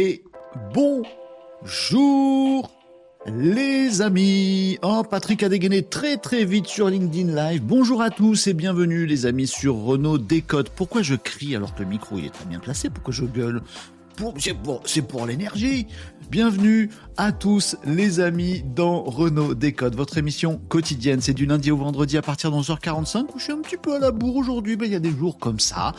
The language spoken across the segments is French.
et bonjour les amis. Oh, Patrick a dégainé très très vite sur LinkedIn Live. Bonjour à tous et bienvenue les amis sur Renault Décode. Pourquoi je crie alors que le micro est très bien placé? Pourquoi je gueule? C'est pour, l'énergie. Bienvenue à tous les amis dans Renault Décode, votre émission quotidienne. C'est du lundi au vendredi à partir de 11h45 où je suis un petit peu à la bourre aujourd'hui. mais il y a des jours comme ça.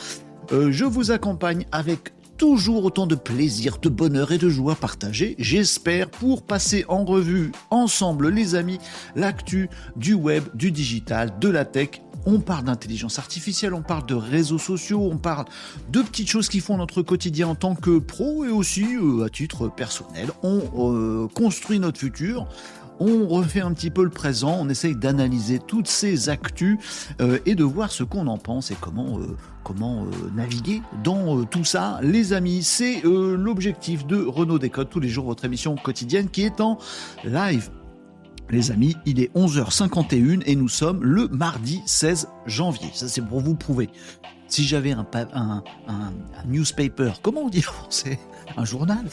Euh, je vous accompagne avec toujours autant de plaisir, de bonheur et de joie partagée, j'espère, pour passer en revue ensemble, les amis, l'actu du web, du digital, de la tech. On parle d'intelligence artificielle, on parle de réseaux sociaux, on parle de petites choses qui font notre quotidien en tant que pro et aussi euh, à titre personnel. On euh, construit notre futur on refait un petit peu le présent, on essaye d'analyser toutes ces actus euh, et de voir ce qu'on en pense et comment comment euh, naviguer dans euh, tout ça, les amis. C'est euh, l'objectif de Renault Décode, tous les jours votre émission quotidienne qui est en live. Les amis, il est 11h51 et nous sommes le mardi 16 janvier. Ça c'est pour vous prouver. Si j'avais un, newspaper, comment on dit français? Un journal?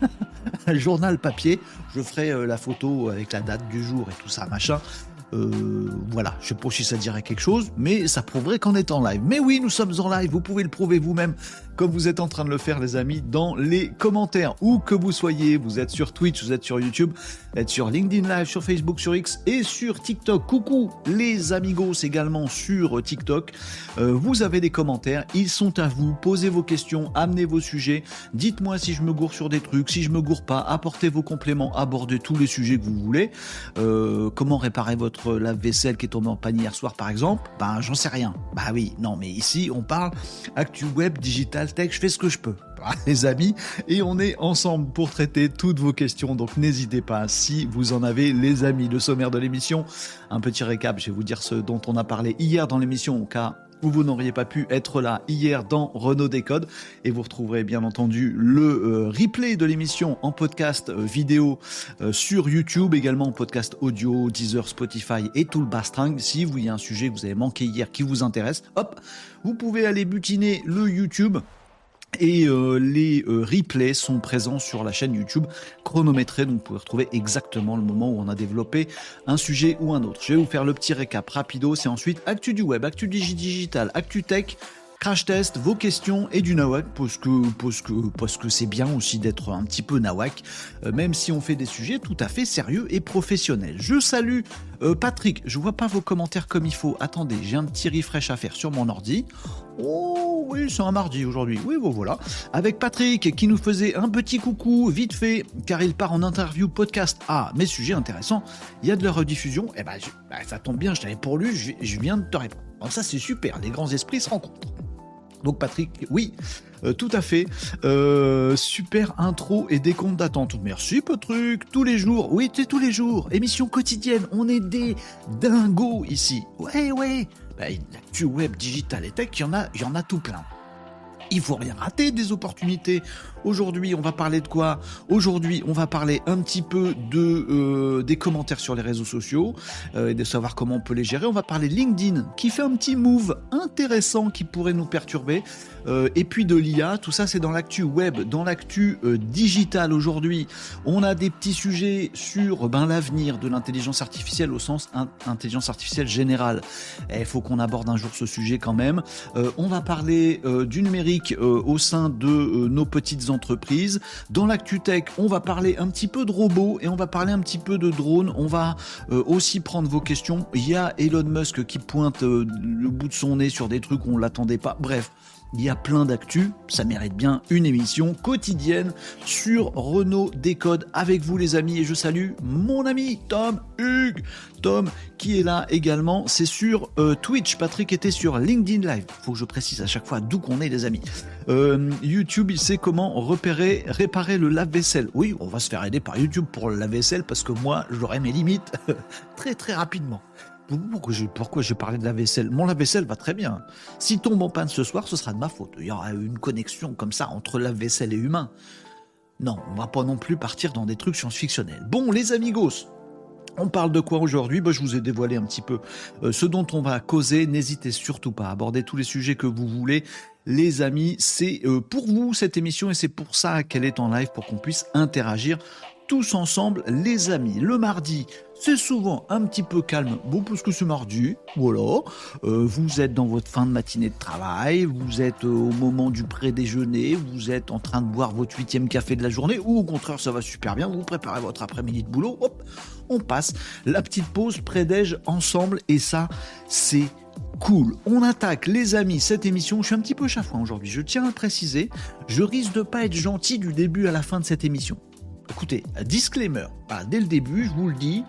Un journal papier, je ferais la photo avec la date du jour et tout ça, machin. Euh, voilà, je sais pas si ça dirait quelque chose, mais ça prouverait qu'en est en live. Mais oui, nous sommes en live, vous pouvez le prouver vous-même, comme vous êtes en train de le faire les amis, dans les commentaires. Où que vous soyez, vous êtes sur Twitch, vous êtes sur YouTube, vous êtes sur LinkedIn Live, sur Facebook, sur X et sur TikTok. Coucou les amigos également sur TikTok. Euh, vous avez des commentaires, ils sont à vous, posez vos questions, amenez vos sujets, dites-moi si je me gourre sur des trucs, si je me gourre pas, apportez vos compléments, abordez tous les sujets que vous voulez. Euh, comment réparer votre la vaisselle qui est tombée en panne hier soir, par exemple, ben j'en sais rien. Bah oui, non, mais ici on parle actu web, digital je fais ce que je peux, les amis, et on est ensemble pour traiter toutes vos questions. Donc n'hésitez pas, si vous en avez, les amis. Le sommaire de l'émission, un petit récap, je vais vous dire ce dont on a parlé hier dans l'émission, au cas où vous n'auriez pas pu être là hier dans Renault Décode. Et vous retrouverez bien entendu le euh, replay de l'émission en podcast euh, vidéo euh, sur YouTube, également en podcast audio, Deezer, Spotify et tout le bastring. Si vous y a un sujet que vous avez manqué hier qui vous intéresse, hop, vous pouvez aller butiner le YouTube et euh, les euh, replays sont présents sur la chaîne YouTube chronométrée, donc vous pouvez retrouver exactement le moment où on a développé un sujet ou un autre. Je vais vous faire le petit récap rapido, c'est ensuite actu du web, actu digital, actu tech, crash test, vos questions et du nawak, parce que parce que parce que c'est bien aussi d'être un petit peu nawak, euh, même si on fait des sujets tout à fait sérieux et professionnels. Je salue euh, Patrick, je vois pas vos commentaires comme il faut. Attendez, j'ai un petit refresh à faire sur mon ordi. Oh oui, c'est un mardi aujourd'hui. Oui, bon voilà. Avec Patrick qui nous faisait un petit coucou vite fait, car il part en interview podcast. Ah, mes sujets intéressants. Il y a de la rediffusion. Eh ben, bah, ça tombe bien, je t'avais pour lui, je, je viens de te répondre. Donc ça, c'est super. Les grands esprits se rencontrent. Donc Patrick, oui, euh, tout à fait. Euh, super intro et décompte d'attente. Merci Patrick, tous les jours. Oui, c'est tous les jours. Émission quotidienne. On est des dingos ici. Ouais, ouais. Bah, l'actu web, digital et tech, il y en a, y en a tout plein. Il faut rien rater des opportunités. Aujourd'hui, on va parler de quoi Aujourd'hui, on va parler un petit peu de euh, des commentaires sur les réseaux sociaux euh, et de savoir comment on peut les gérer. On va parler de LinkedIn qui fait un petit move intéressant qui pourrait nous perturber. Euh, et puis de l'IA, tout ça c'est dans l'actu web, dans l'actu digital aujourd'hui. On a des petits sujets sur ben, l'avenir de l'intelligence artificielle au sens intelligence artificielle générale. Il faut qu'on aborde un jour ce sujet quand même. on va parler du numérique au sein de nos petites entreprises. Dans l'actu tech, on va parler un petit peu de robots et on va parler un petit peu de drones. On va euh, aussi prendre vos questions. Il y a Elon Musk qui pointe euh, le bout de son nez sur des trucs où on l'attendait pas. Bref, il y a plein d'actu, ça mérite bien une émission quotidienne sur Renault Décode avec vous les amis et je salue mon ami Tom Hugues. Tom qui est là également, c'est sur euh, Twitch, Patrick était sur LinkedIn Live, faut que je précise à chaque fois d'où qu'on est les amis. Euh, YouTube, il sait comment repérer, réparer le lave-vaisselle. Oui, on va se faire aider par YouTube pour le lave-vaisselle parce que moi j'aurai mes limites très très rapidement. Pourquoi j'ai, pourquoi parlé de la vaisselle? Mon lave-vaisselle va très bien. S'il tombe en panne ce soir, ce sera de ma faute. Il y aura une connexion comme ça entre lave-vaisselle et humain. Non, on va pas non plus partir dans des trucs science-fictionnels. Bon, les amigos, On parle de quoi aujourd'hui? Bah, Je vous ai dévoilé un petit peu euh, ce dont on va causer. N'hésitez surtout pas à aborder tous les sujets que vous voulez. Les amis, c'est euh, pour vous cette émission et c'est pour ça qu'elle est en live pour qu'on puisse interagir tous ensemble, les amis. Le mardi, c'est souvent un petit peu calme, bon, parce que c'est mardi, voilà. Euh, vous êtes dans votre fin de matinée de travail, vous êtes euh, au moment du pré-déjeuner, vous êtes en train de boire votre huitième café de la journée, ou au contraire, ça va super bien, vous préparez votre après-midi de boulot, hop, on passe la petite pause pré-déj ensemble, et ça, c'est cool. On attaque, les amis, cette émission. Je suis un petit peu chafouin aujourd'hui. Je tiens à préciser, je risque de pas être gentil du début à la fin de cette émission. Écoutez, disclaimer, dès le début, je vous le dis,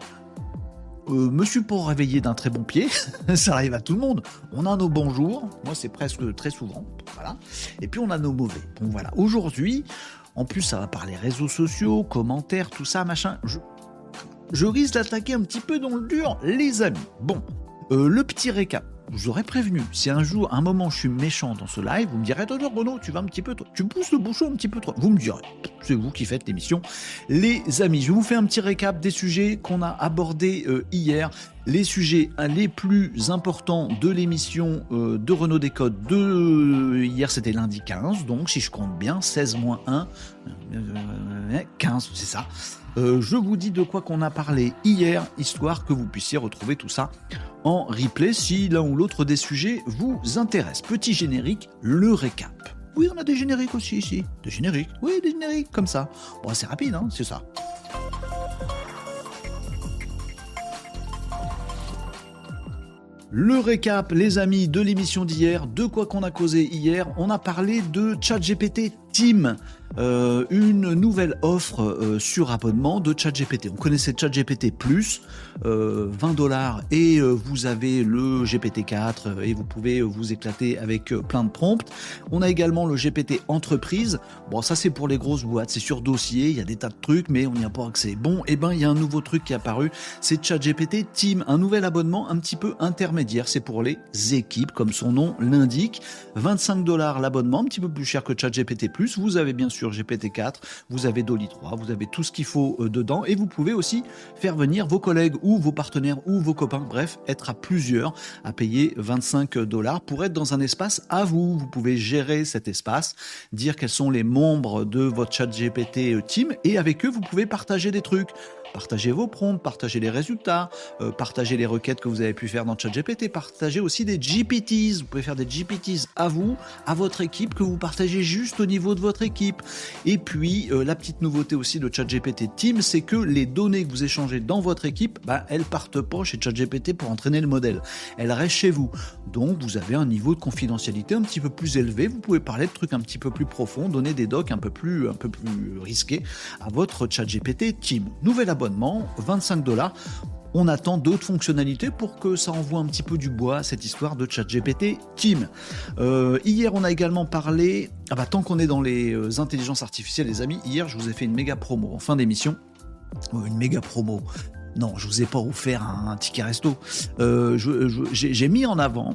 euh, suis pas réveillé d'un très bon pied, ça arrive à tout le monde. On a nos bons jours, moi c'est presque très souvent, voilà. Et puis on a nos mauvais. Bon voilà. Aujourd'hui, en plus ça va parler réseaux sociaux, commentaires, tout ça, machin. Je, risque d'attaquer un petit peu dans le dur, les amis. Bon, euh, le petit récap vous aurais prévenu. Si un jour, un moment, je suis méchant dans ce live, vous me direz, Renaud, Renaud, tu vas un petit peu trop, tu pousses le bouchon un petit peu trop. Vous me direz, c'est vous qui faites l'émission. Les amis, je vous fais un petit récap des sujets qu'on a abordés euh, hier. Les sujets euh, les plus importants de l'émission euh, de Renault Décode de hier, c'était lundi 15, donc si je compte bien, 16 moins 1, 15, c'est ça. je vous dis de quoi qu'on a parlé hier, histoire que vous puissiez retrouver tout ça en replay si l'un ou l'autre des sujets vous intéresse. Petit générique, le récap. Oui, on a des génériques aussi ici. Des génériques Oui, des génériques comme ça. Bon, c'est rapide, hein, c'est ça. Le récap, les amis, de l'émission d'hier, de quoi qu'on a causé hier, on a parlé de ChatGPT Team. Euh, une nouvelle offre euh, sur abonnement de ChatGPT. On connaissait ChatGPT Plus, 20 euh, dollars et vous avez le GPT-4 et vous pouvez vous éclater avec plein de prompts. On a également le GPT Entreprise. Bon, ça c'est pour les grosses boîtes, c'est sur dossier, il y a des tas de trucs, mais on n'y a pas accès. Bon, et eh ben il y a un nouveau truc qui est apparu, c'est ChatGPT Team, un nouvel abonnement un petit peu intermédiaire. C'est pour les équipes, comme son nom l'indique. 25 dollars l'abonnement, un petit peu plus cher que ChatGPT Plus. Vous avez bien sûr GPT-4, vous avez Dolly 3, vous avez tout ce qu'il faut euh, dedans et vous pouvez aussi faire venir vos collègues ou vos partenaires ou vos copains, bref, être à plusieurs à payer 25 dollars pour être dans un espace à vous. Vous pouvez gérer cet espace, dire quels sont les membres de votre chat GPT euh, team et avec eux, vous pouvez partager des trucs. Partagez vos prompts, partagez les résultats, euh, partagez les requêtes que vous avez pu faire dans ChatGPT, partagez aussi des GPTs. Vous pouvez faire des GPTs à vous, à votre équipe, que vous partagez juste au niveau de votre équipe. Et puis, euh, la petite nouveauté aussi de ChatGPT Team, c'est que les données que vous échangez dans votre équipe, bah, elles partent pas chez ChatGPT pour entraîner le modèle. Elles restent chez vous. Donc, vous avez un niveau de confidentialité un petit peu plus élevé. Vous pouvez parler de trucs un petit peu plus profonds, donner des docs un peu plus, un peu plus risqués à votre ChatGPT Team. Nouvelle 25 dollars. On attend d'autres fonctionnalités pour que ça envoie un petit peu du bois cette histoire de ChatGPT Team. Euh, hier, on a également parlé. Ah bah, tant qu'on est dans les euh, intelligences artificielles, les amis, hier, je vous ai fait une méga promo en fin d'émission. Euh, une méga promo. Non, je vous ai pas offert un, ticket resto. J'ai mis en avant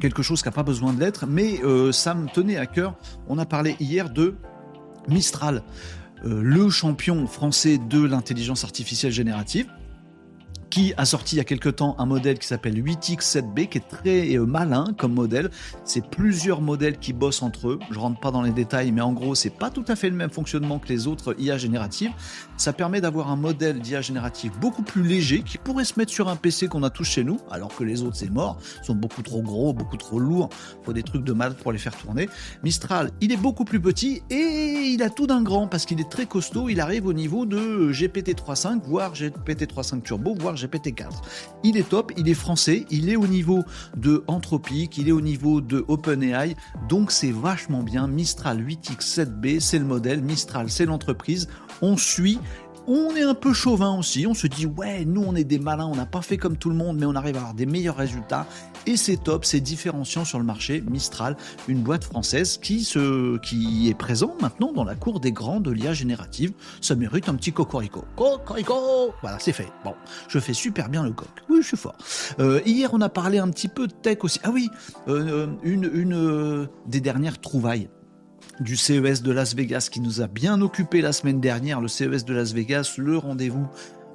quelque chose qui n'a pas besoin de l'être, mais ça me tenait à cœur. On a parlé hier de Mistral. Euh, le champion français de l'intelligence artificielle générative qui a sorti il y a quelque temps un modèle qui s'appelle 8X7B, qui est très euh, malin comme modèle. C'est plusieurs modèles qui bossent entre eux. Je rentre pas dans les détails, mais en gros, c'est pas tout à fait le même fonctionnement que les autres IA génératives. Ça permet d'avoir un modèle d'IA générative beaucoup plus léger, qui pourrait se mettre sur un PC qu'on a tous chez nous, alors que les autres, c'est mort, sont beaucoup trop gros, beaucoup trop lourds. Faut des trucs de mal pour les faire tourner. Mistral, il est beaucoup plus petit et il a tout d'un grand parce qu'il est très costaud. Il arrive au niveau de GPT-3.5, voire GPT-3.5 Turbo, voire GPT-4. Il est top, il est français, il est au niveau de Anthropic, il est au niveau de OpenAI, donc c'est vachement bien. Mistral 8X7B, c'est le modèle, Mistral, c'est l'entreprise. On suit on est un peu chauvin aussi, on se dit ouais, nous on est des malins, on n'a pas fait comme tout le monde, mais on arrive à avoir des meilleurs résultats. Et c'est top, c'est différenciant sur le marché. Mistral, une boîte française qui, se, qui est présente maintenant dans la cour des grands de l'IA générative. Ça mérite un petit cocorico. Cocorico Voilà, c'est fait. Bon, je fais super bien le coq. Oui, je suis fort. Euh, hier, on a parlé un petit peu de tech aussi. Ah oui, euh, une, une euh, des dernières trouvailles du CES de Las Vegas qui nous a bien occupé la semaine dernière, le CES de Las Vegas, le rendez-vous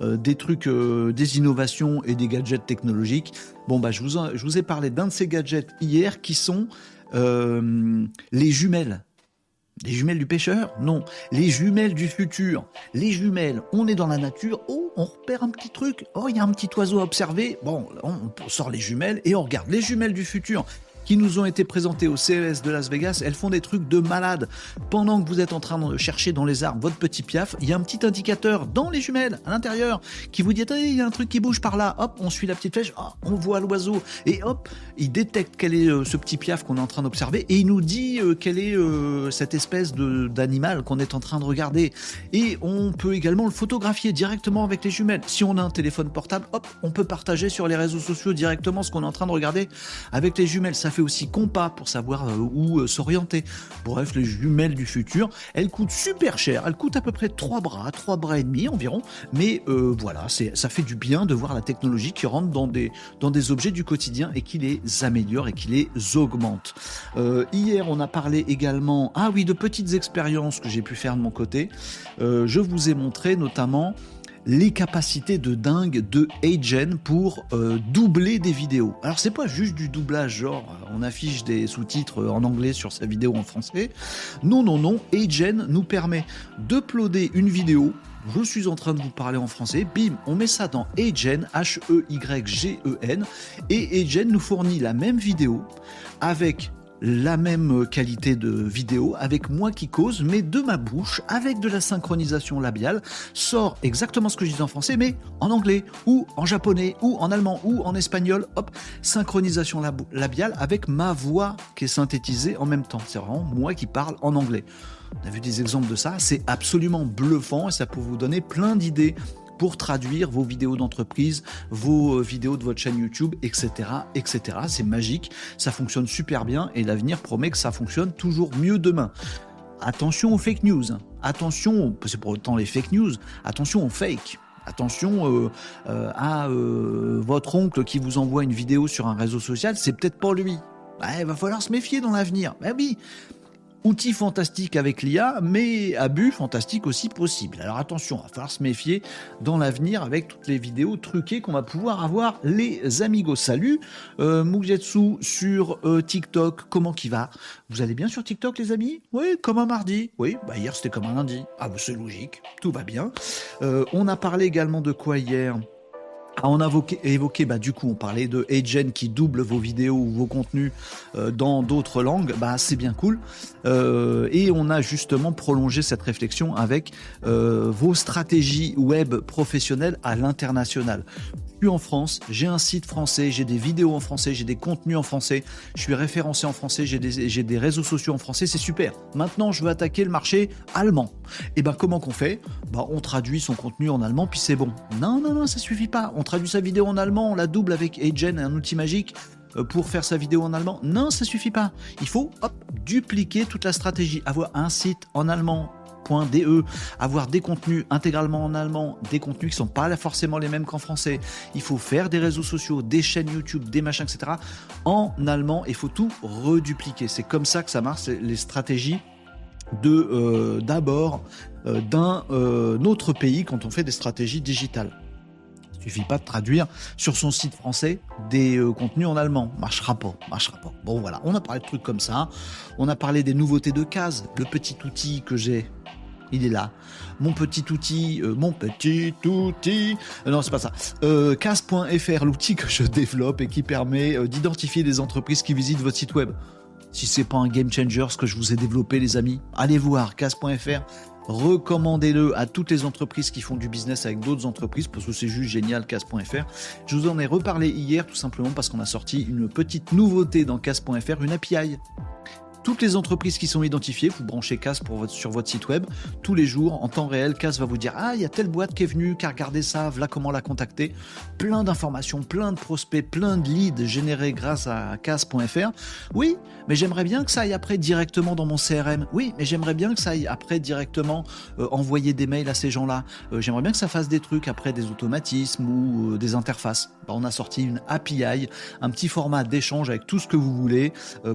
des trucs, des innovations et des gadgets technologiques. Bon, bah, je vous, ai parlé d'un de ces gadgets hier qui sont les jumelles. Les jumelles du pêcheur? Non. Les jumelles du futur. Les jumelles, on est dans la nature. Oh, on repère un petit truc. Oh, il y a un petit oiseau à observer. Bon, on sort les jumelles et on regarde. Les jumelles du futur qui nous ont été présentées au CES de Las Vegas, elles font des trucs de malade. Pendant que vous êtes en train de chercher dans les arbres votre petit piaf, il y a un petit indicateur dans les jumelles, à l'intérieur, qui vous dit il y a un truc qui bouge par là. Hop, on suit la petite flèche, oh, on voit l'oiseau. Et hop, il détecte quel est euh, ce petit piaf qu'on est en train d'observer et il nous dit euh, quelle est euh, cette espèce d'animal qu'on est en train de regarder. Et on peut également le photographier directement avec les jumelles. Si on a un téléphone portable, hop, on peut partager sur les réseaux sociaux directement ce qu'on est en train de regarder avec les jumelles. Fait aussi compas pour savoir euh, où euh, s'orienter. Bref, les jumelles du futur, elles coûtent super cher. Elles coûtent à peu près 3 bras, 3 bras et demi environ. Mais euh, voilà, ça fait du bien de voir la technologie qui rentre dans des, dans des objets du quotidien et qui les améliore et qui les augmente. hier, on a parlé également, ah oui, de petites expériences que j'ai pu faire de mon côté. je vous ai montré notamment les capacités de dingue de Agen pour euh, doubler des vidéos. Alors c'est pas juste du doublage, genre on affiche des sous-titres en anglais sur sa vidéo en français. Non, non, non, Agen nous permet d'uploader une vidéo. Je suis en train de vous parler en français, bim, on met ça dans Agen, H-E-Y-G-E-N, et Agen nous fournit la même vidéo avec la même qualité de vidéo avec moi qui cause, mais de ma bouche, avec de la synchronisation labiale, sort exactement ce que je dis en français, mais en anglais, ou en japonais, ou en allemand, ou en espagnol. Hop, synchronisation labiale avec ma voix qui est synthétisée en même temps. C'est vraiment moi qui parle en anglais. On a vu des exemples de ça, c'est absolument bluffant et ça peut vous donner plein d'idées pour traduire vos vidéos d'entreprise, vos euh, vidéos de votre chaîne YouTube, etc. etc. C'est magique, ça fonctionne super bien et l'avenir promet que ça fonctionne toujours mieux demain. Attention aux fake news, attention, c'est pour autant les fake news, attention aux fake. Attention euh, euh, à votre oncle qui vous envoie une vidéo sur un réseau social, c'est peut-être pas lui. Bah, il va falloir se méfier dans l'avenir. Bah oui, Outil fantastique avec l'IA, mais abus fantastique aussi possible. Alors attention, il va falloir se méfier dans l'avenir avec toutes les vidéos truquées qu'on va pouvoir avoir les amigos. Salut euh, Mugetsu sur euh, TikTok, comment qui va? Vous allez bien sur TikTok les amis? Oui, comme un mardi. Oui, bah hier c'était comme un lundi. Ah bah c'est logique, tout va bien. Euh, on a parlé également de quoi hier? Ah, on a évoqué, bah, du coup, on parlait de Agen qui double vos vidéos ou vos contenus euh, dans d'autres langues. Bah, c'est bien cool. Euh, et on a justement prolongé cette réflexion avec euh, vos stratégies web professionnelles à l'international en France, j'ai un site français, j'ai des vidéos en français, j'ai des contenus en français, je suis référencé en français, j'ai des, réseaux sociaux en français, c'est super. Maintenant, je veux attaquer le marché allemand. Et eh ben comment qu'on fait? Bah on traduit son contenu en allemand puis c'est bon. Non non non, ça suffit pas. Traduit sa vidéo en allemand, on la double avec Agen, un outil magique euh, pour faire sa vidéo en allemand. Non, ça suffit pas. Il faut dupliquer toute la stratégie, avoir un site en allemand, .de, avoir des contenus intégralement en allemand, des contenus qui sont pas forcément les mêmes qu'en français. Il faut faire des réseaux sociaux, des chaînes YouTube, des machins, etc. en allemand. Il faut tout redupliquer. C'est comme ça que ça marche, les stratégies de euh, d'abord euh, d'un autre pays quand on fait des stratégies digitales. Suffit pas de traduire sur son site français des contenus en allemand. Marchera pas, marchera pas. Bon voilà, on a parlé de trucs comme ça. On a parlé des nouveautés de cases, le petit outil que j'ai il est là. Mon petit outil, euh, mon petit outil. Euh, non, c'est pas ça. Euh, Casse.fr, l'outil que je développe et qui permet euh, d'identifier des entreprises qui visitent votre site web. Si c'est pas un game changer ce que je vous ai développé, les amis, allez voir Casse.fr. Recommandez-le à toutes les entreprises qui font du business avec d'autres entreprises parce que c'est juste génial, Casse.fr. Je vous en ai reparlé hier tout simplement parce qu'on a sorti une petite nouveauté dans Casse.fr, une API toutes les entreprises qui sont identifiées, vous branchez CAS sur votre site web. Tous les jours, en temps réel, CAS va vous dire Ah, il y a telle boîte qui est venue, qui a regardé ça, voilà comment la contacter. Plein d'informations, plein de prospects, plein de leads générés grâce à CAS.fr. Oui, mais j'aimerais bien que ça aille après directement dans mon CRM. Oui, mais j'aimerais bien que ça aille après directement euh, envoyer des mails à ces gens-là. Euh, j'aimerais bien que ça fasse des trucs après des automatismes ou euh, des interfaces. Bah, on a sorti une API, un petit format d'échange avec tout ce que vous voulez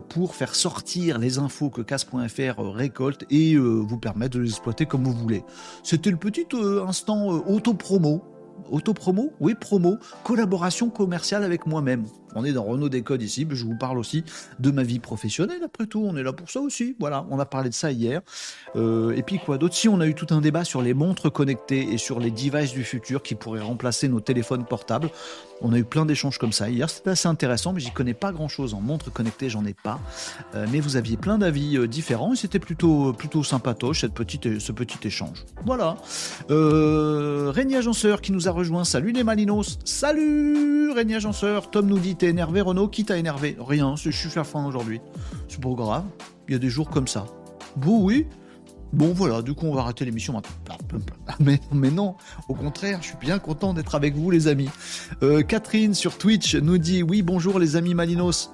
pour faire sortir les infos que casse.fr euh, récolte et euh, vous permettre de les exploiter comme vous voulez. C'était le petit euh, instant auto-promo Auto-promo? Oui, promo. Collaboration commerciale avec moi-même. On est dans Renault Décode ici, mais je vous parle aussi de ma vie professionnelle, après tout. On est là pour ça aussi. Voilà, on a parlé de ça hier. Et puis quoi d'autre? Si, on a eu tout un débat sur les montres connectées et sur les devices du futur qui pourraient remplacer nos téléphones portables. On a eu plein d'échanges comme ça hier. C'était assez intéressant, mais j'y connais pas grand-chose en montres connectées, j'en ai pas. Euh, mais vous aviez plein d'avis euh, différents et c'était plutôt, plutôt sympatoche cette petite, ce petit échange. Voilà. Euh, Agenceur qui nous a rejoint. Salut les Malinos. Salut Régnier Agenceur. Tom nous dit T'es énervé, Renault Qui t'a énervé Rien, je suis fait faim aujourd'hui. C'est pas grave. Il y a des jours comme ça. Bon, oui? Bon, voilà, du coup, on va arrêter l'émission maintenant. Mais, mais, non, au contraire, je suis bien content d'être avec vous, les amis. Euh, Catherine sur Twitch nous dit Oui, bonjour, les amis Malinos.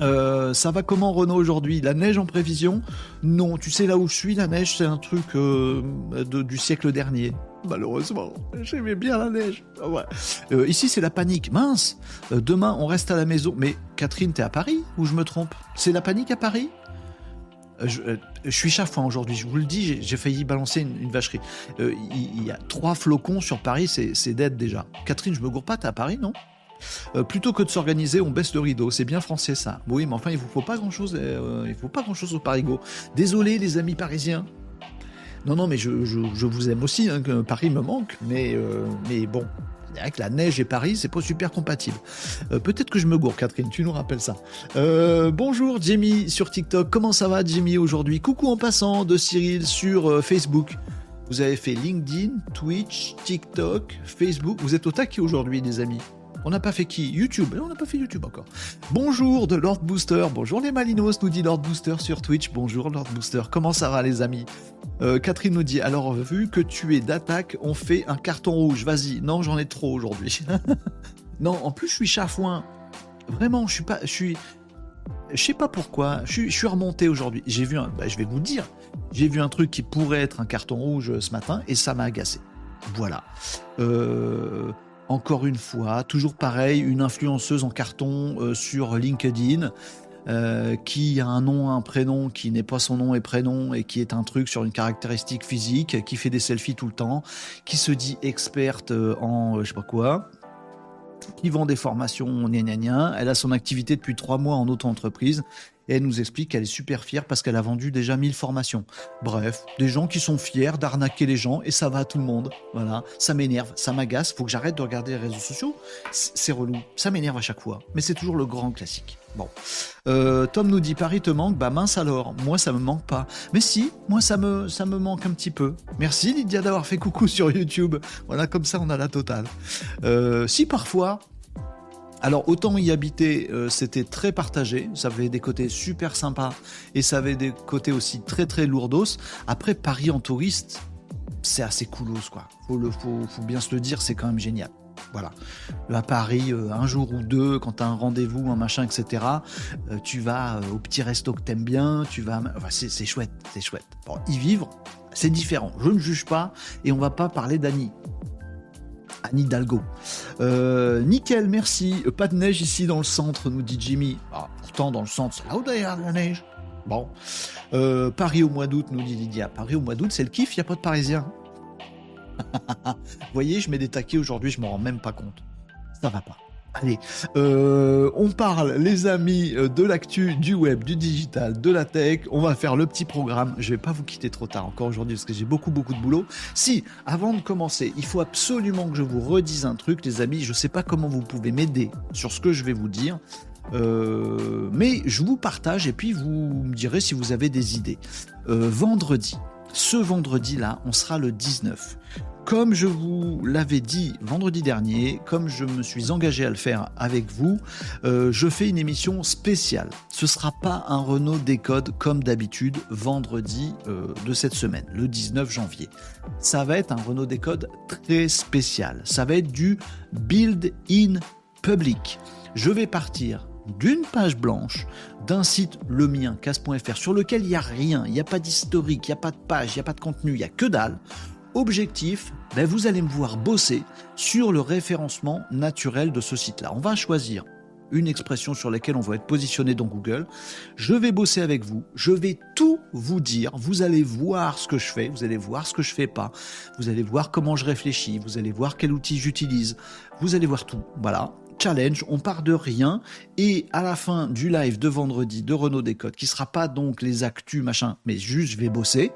Euh, ça va comment Renault aujourd'hui? La neige en prévision? Non, tu sais là où je suis, la neige c'est un truc euh, du siècle dernier. Malheureusement, j'aimais bien la neige. Ah euh, ici c'est la panique. Mince, demain on reste à la maison. Mais Catherine, t'es à Paris? Ou je me trompe? C'est la panique à Paris? Je, suis chafouin aujourd'hui, je vous le dis, j'ai failli balancer une, vacherie. Il y, a trois flocons sur Paris, c'est dead déjà. Catherine, je me gourre pas, t'es à Paris, non? Euh, plutôt que de s'organiser, on baisse le rideau. C'est bien français ça. Oui, mais enfin, il vous faut pas grand chose. Euh, il faut pas grand chose au Parigo. Désolé, les amis parisiens. Non, non, mais je, vous aime aussi. Hein, Paris me manque, mais euh, mais bon. Avec la neige et Paris, c'est pas super compatible. Peut-être que je me gourre, Catherine, tu nous rappelles ça. bonjour Jamie sur TikTok. Comment ça va Jamie aujourd'hui? Coucou en passant de Cyril sur Facebook. Vous avez fait LinkedIn, Twitch, TikTok, Facebook. Vous êtes au taquet aujourd'hui, les amis. On n'a pas fait qui YouTube On n'a pas fait YouTube encore. Bonjour de Lord Booster. Bonjour les Malinos, nous dit Lord Booster sur Twitch. Bonjour Lord Booster. Comment ça va les amis? Euh, Catherine nous dit alors vu que tu es d'attaque, on fait un carton rouge. Vas-y. Non, j'en ai trop aujourd'hui. non, en plus je suis chafouin. Vraiment, je suis pas, je suis, je sais pas pourquoi. Je suis, remonté aujourd'hui. J'ai vu un, bah, je vais vous dire, j'ai vu un truc qui pourrait être un carton rouge ce matin et ça m'a agacé. Voilà. Euh, encore une fois, toujours pareil, une influenceuse en carton euh, sur LinkedIn. Euh, qui a un nom, un prénom qui n'est pas son nom et prénom et qui est un truc sur une caractéristique physique, qui fait des selfies tout le temps, qui se dit experte euh, en je sais pas quoi, qui vend des formations, gna gna gna. Elle a son activité depuis trois mois en auto-entreprise et elle nous explique qu'elle est super fière parce qu'elle a vendu déjà 1000 formations. Bref, des gens qui sont fiers d'arnaquer les gens et ça va à tout le monde. Voilà, ça m'énerve, ça m'agace, faut que j'arrête de regarder les réseaux sociaux. C'est relou, ça m'énerve à chaque fois, mais c'est toujours le grand classique. Bon, euh, Tom nous dit Paris te manque, bah mince alors, moi ça me manque pas. Mais si, moi ça me ça me manque un petit peu. Merci Lydia d'avoir fait coucou sur YouTube. Voilà, comme ça on a la totale. Euh, si parfois alors autant y habiter, euh, c'était très partagé, ça avait des côtés super sympas et ça avait des côtés aussi très très lourdos. Après Paris en touriste, c'est assez coolos quoi. Faut, le, faut, bien se le dire, c'est quand même génial. Voilà. À Paris, euh, un jour ou deux, quand tu as un rendez-vous, un machin, etc., euh, tu vas au petit resto que t'aimes bien, tu vas. Enfin, c'est chouette, c'est chouette. Bon, y vivre, c'est différent. Je ne juge pas et on va pas parler d'Annie. Anne Hidalgo. Euh, nickel, merci. Pas de neige ici dans le centre, nous dit Jimmy. Ah, pourtant, dans le centre, c'est là où d'ailleurs la neige. Bon. Euh, Paris au mois d'août, nous dit Lydia. Paris au mois d'août, c'est le kiff, il n'y a pas de Parisiens. Vous voyez, je mets des taquets aujourd'hui, je m'en rends même pas compte. Ça va pas. Allez, euh, on parle, les amis, euh, de l'actu, du web, du digital, de la tech. On va faire le petit programme. Je vais pas vous quitter trop tard encore aujourd'hui parce que j'ai beaucoup, beaucoup de boulot. Si, avant de commencer, il faut absolument que je vous redise un truc, les amis. Je sais pas comment vous pouvez m'aider sur ce que je vais vous dire. Euh, mais je vous partage et puis vous me direz si vous avez des idées. vendredi, ce vendredi-là, on sera le 19. Comme je vous l'avais dit vendredi dernier, comme je me suis engagé à le faire avec vous, euh, je fais une émission spéciale. Ce ne sera pas un Renault Décode comme d'habitude vendredi euh, de cette semaine, le 19 janvier. Ça va être un Renault Décode très spécial. Ça va être du build in public. Je vais partir d'une page blanche d'un site le mien, casse.fr, sur lequel il n'y a rien, il n'y a pas d'historique, il n'y a pas de page, il n'y a pas de contenu, il n'y a que dalle. Objectif, ben vous allez me voir bosser sur le référencement naturel de ce site-là. On va choisir une expression sur laquelle on va être positionné dans Google. Je vais bosser avec vous, je vais tout vous dire, vous allez voir ce que je fais, vous allez voir ce que je fais pas, vous allez voir comment je réfléchis, vous allez voir quel outil j'utilise, vous allez voir tout. Voilà, challenge, on part de rien. Et à la fin du live de vendredi de Renault Décode, qui sera pas donc les actus machin, mais juste je vais bosser.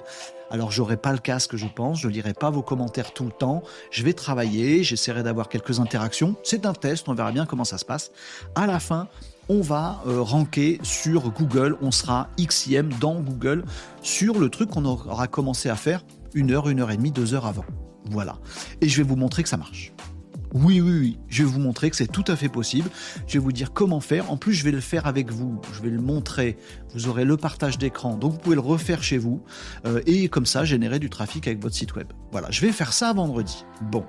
Alors j'aurai pas le casque, je pense, je lirai pas vos commentaires tout le temps, je vais travailler, j'essaierai d'avoir quelques interactions. C'est un test, on verra bien comment ça se passe. À la fin, on va euh, ranker sur Google, on sera XIM dans Google sur le truc qu'on aura commencé à faire une heure, une heure et demie, deux heures avant. Voilà. Et je vais vous montrer que ça marche. Oui, oui, oui, je vais vous montrer que c'est tout à fait possible. Je vais vous dire comment faire. En plus, je vais le faire avec vous. Je vais le montrer. Vous aurez le partage d'écran, donc vous pouvez le refaire chez vous euh, et comme ça générer du trafic avec votre site web. Voilà, je vais faire ça vendredi. Bon,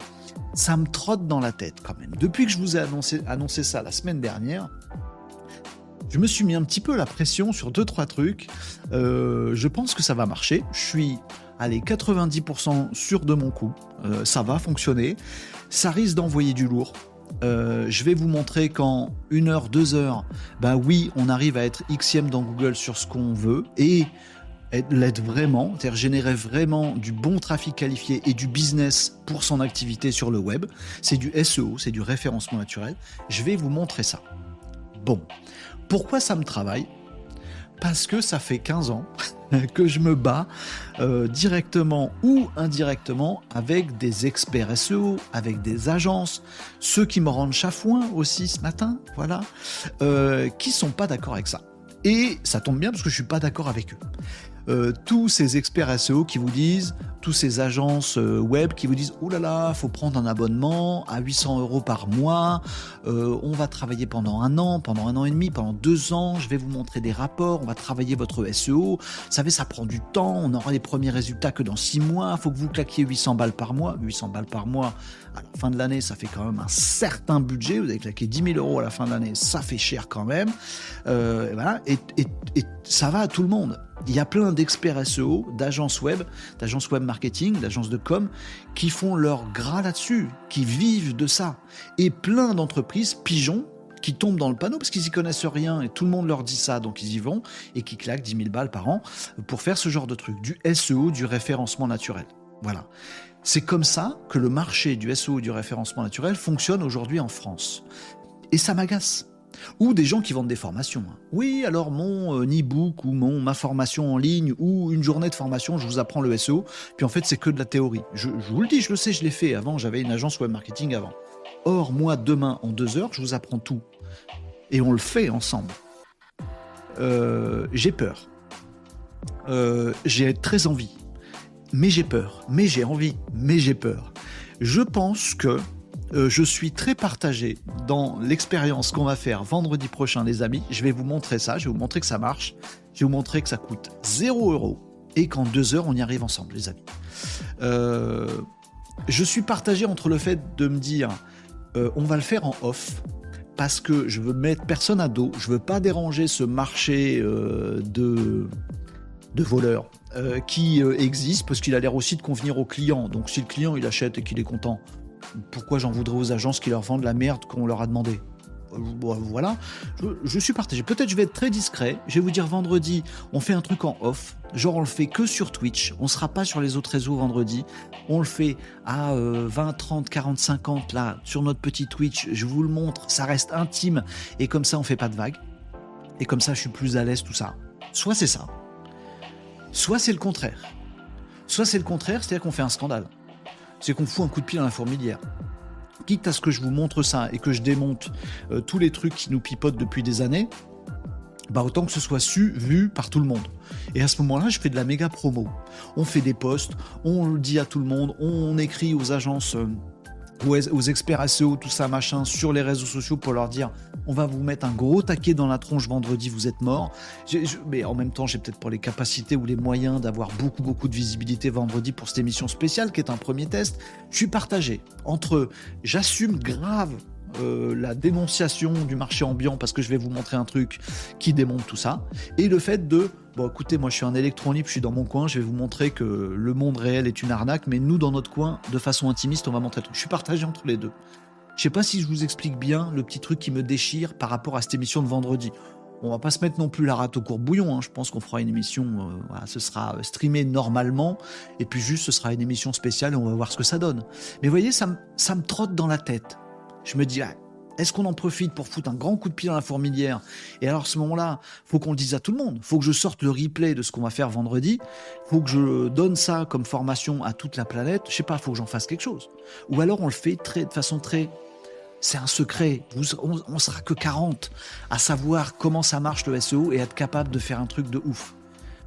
ça me trotte dans la tête quand même. Depuis que je vous ai annoncé, ça la semaine dernière, je me suis mis un petit peu la pression sur deux trois trucs. Euh, je pense que ça va marcher. Je suis allez 90% sûr de mon coup. Euh, ça va fonctionner. Ça risque d'envoyer du lourd. Euh, je vais vous montrer qu'en une heure, deux heures, bah oui, on arrive à être xème dans Google sur ce qu'on veut et l'être vraiment, c'est-à-dire générer vraiment du bon trafic qualifié et du business pour son activité sur le web. C'est du SEO, c'est du référencement naturel. Je vais vous montrer ça. Bon, pourquoi ça me travaille? Parce que ça fait 15 ans que je me bats euh, directement ou indirectement avec des experts SEO, avec des agences, ceux qui me rendent chafouin aussi ce matin, voilà, euh, qui sont pas d'accord avec ça. Et ça tombe bien parce que je suis pas d'accord avec eux. Euh, tous ces experts SEO qui vous disent, tous ces agences euh, web qui vous disent, oh là là, faut prendre un abonnement à 800 euros par mois, euh, on va travailler pendant un an, pendant un an et demi, pendant deux ans, je vais vous montrer des rapports, on va travailler votre SEO, vous savez, ça prend du temps, on aura les premiers résultats que dans six mois, faut que vous claquiez 800 balles par mois, 800 balles par mois, à la fin de l'année, ça fait quand même un certain budget, vous avez claqué 10 000 euros à la fin de l'année, ça fait cher quand même, et voilà, et ça va à tout le monde il y a plein d'experts SEO, d'agences web, d'agences web marketing, d'agences de com, qui font leur gras là-dessus, qui vivent de ça. Et plein d'entreprises pigeons qui tombent dans le panneau parce qu'ils y connaissent rien et tout le monde leur dit ça, donc ils y vont et qui claquent 10 000 balles par an pour faire ce genre de truc, du SEO, du référencement naturel. Voilà. C'est comme ça que le marché du SEO, du référencement naturel fonctionne aujourd'hui en France. Et ça m'agace. Ou des gens qui vendent des formations. Hein. Oui, alors mon euh, e-book ou mon ma formation en ligne ou une journée de formation, je vous apprends le SEO. Puis en fait, c'est que de la théorie. Je, vous le dis, je le sais, je l'ai fait avant. J'avais une agence web marketing avant. Or, moi, demain, en deux heures, je vous apprends tout. Et on le fait ensemble. Euh, j'ai peur. Euh, j'ai très envie. Mais j'ai peur. Mais j'ai envie. Mais j'ai peur. Je pense que euh, je suis très partagé dans l'expérience qu'on va faire vendredi prochain, les amis. Je vais vous montrer ça, je vais vous montrer que ça marche, je vais vous montrer que ça coûte 0 euros et qu'en deux heures, on y arrive ensemble, les amis. Euh, je suis partagé entre le fait de me dire, euh, on va le faire en off, parce que je veux mettre personne à dos, je veux pas déranger ce marché de, de voleurs qui existe, parce qu'il a l'air aussi de convenir au client. Donc si le client il achète et qu'il est content, pourquoi j'en voudrais aux agences qui leur vendent la merde qu'on leur a demandé euh, voilà, je, suis partagé. Peut-être je vais être très discret. Je vais vous dire vendredi, on fait un truc en off. Genre on le fait que sur Twitch. On sera pas sur les autres réseaux vendredi. On le fait à 20, 30, 40, 50 là sur notre petit Twitch. Je vous le montre. Ça reste intime et comme ça on fait pas de vagues. Et comme ça je suis plus à l'aise tout ça. Soit c'est ça. Soit c'est le contraire. Soit c'est le contraire, c'est-à-dire qu'on fait un scandale c'est qu'on fout un coup de pied dans la fourmilière. Quitte à ce que je vous montre ça et que je démonte euh, tous les trucs qui nous pipotent depuis des années, bah autant que ce soit su, vu par tout le monde. Et à ce moment-là, je fais de la méga promo. On fait des posts, on le dit à tout le monde, on écrit aux agences. Euh, aux, experts SEO, tout ça, machin, sur les réseaux sociaux pour leur dire on va vous mettre un gros taquet dans la tronche vendredi, vous êtes mort. mais en même temps, j'ai peut-être pas les capacités ou les moyens d'avoir beaucoup, beaucoup de visibilité vendredi pour cette émission spéciale qui est un premier test. Je suis partagé entre j'assume grave euh, la dénonciation du marché ambiant parce que je vais vous montrer un truc qui démonte tout ça et le fait de bon écoutez moi je suis un électron libre je suis dans mon coin je vais vous montrer que le monde réel est une arnaque mais nous dans notre coin de façon intimiste on va montrer tout je suis partagé entre les deux Je sais pas si je vous explique bien le petit truc qui me déchire par rapport à cette émission de vendredi. On va pas se mettre non plus la rate au court bouillon. Hein. Je pense qu'on fera une émission, euh, ce sera streamé normalement, et puis juste ce sera une émission spéciale et on va voir ce que ça donne. Mais voyez, ça, me- ça me trotte dans la tête. Je me dis, ah, est-ce qu'on en profite pour foutre un grand coup de pied dans la fourmilière? Et alors à ce moment-là, faut qu'on le dise à tout le monde. Faut que je sorte le replay de ce qu'on va faire vendredi. Faut que je donne ça comme formation à toute la planète. Je sais pas, faut que j'en fasse quelque chose. Ou alors on le fait de façon très c'est un secret. On sera que 40 à savoir comment ça marche le SEO et être capable de faire un truc de ouf.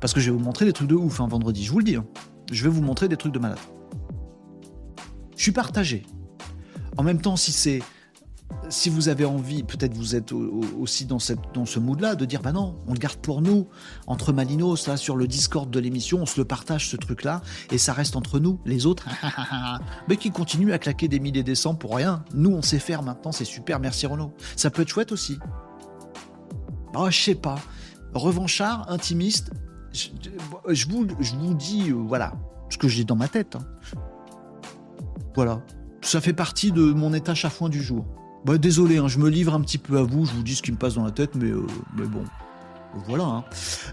Parce que je vais vous montrer des trucs de ouf hein, vendredi, je vous le dis. hein. Je vais vous montrer des trucs de malade. Je suis partagé. En même temps, si c'est si vous avez envie, peut-être vous êtes au- au- aussi dans, ce mood-là, de dire bah non, on le garde pour nous, entre Malinos, là, sur le Discord de l'émission, on se le partage ce truc-là, et ça reste entre nous, les autres, mais qui continuent à claquer des milliers des cents pour rien. Nous, on sait faire maintenant, c'est super, merci Renaud. Ça peut être chouette aussi. Oh, je sais pas. Revanchard, intimiste, je, je vous, je vous dis, euh, voilà, ce que j'ai dans ma tête. hein. Voilà. Ça fait partie de mon état chafouin du jour. Bah, désolé, hein, je me livre un petit peu à vous, je vous dis ce qui me passe dans la tête, mais, euh, bon. Voilà. hein.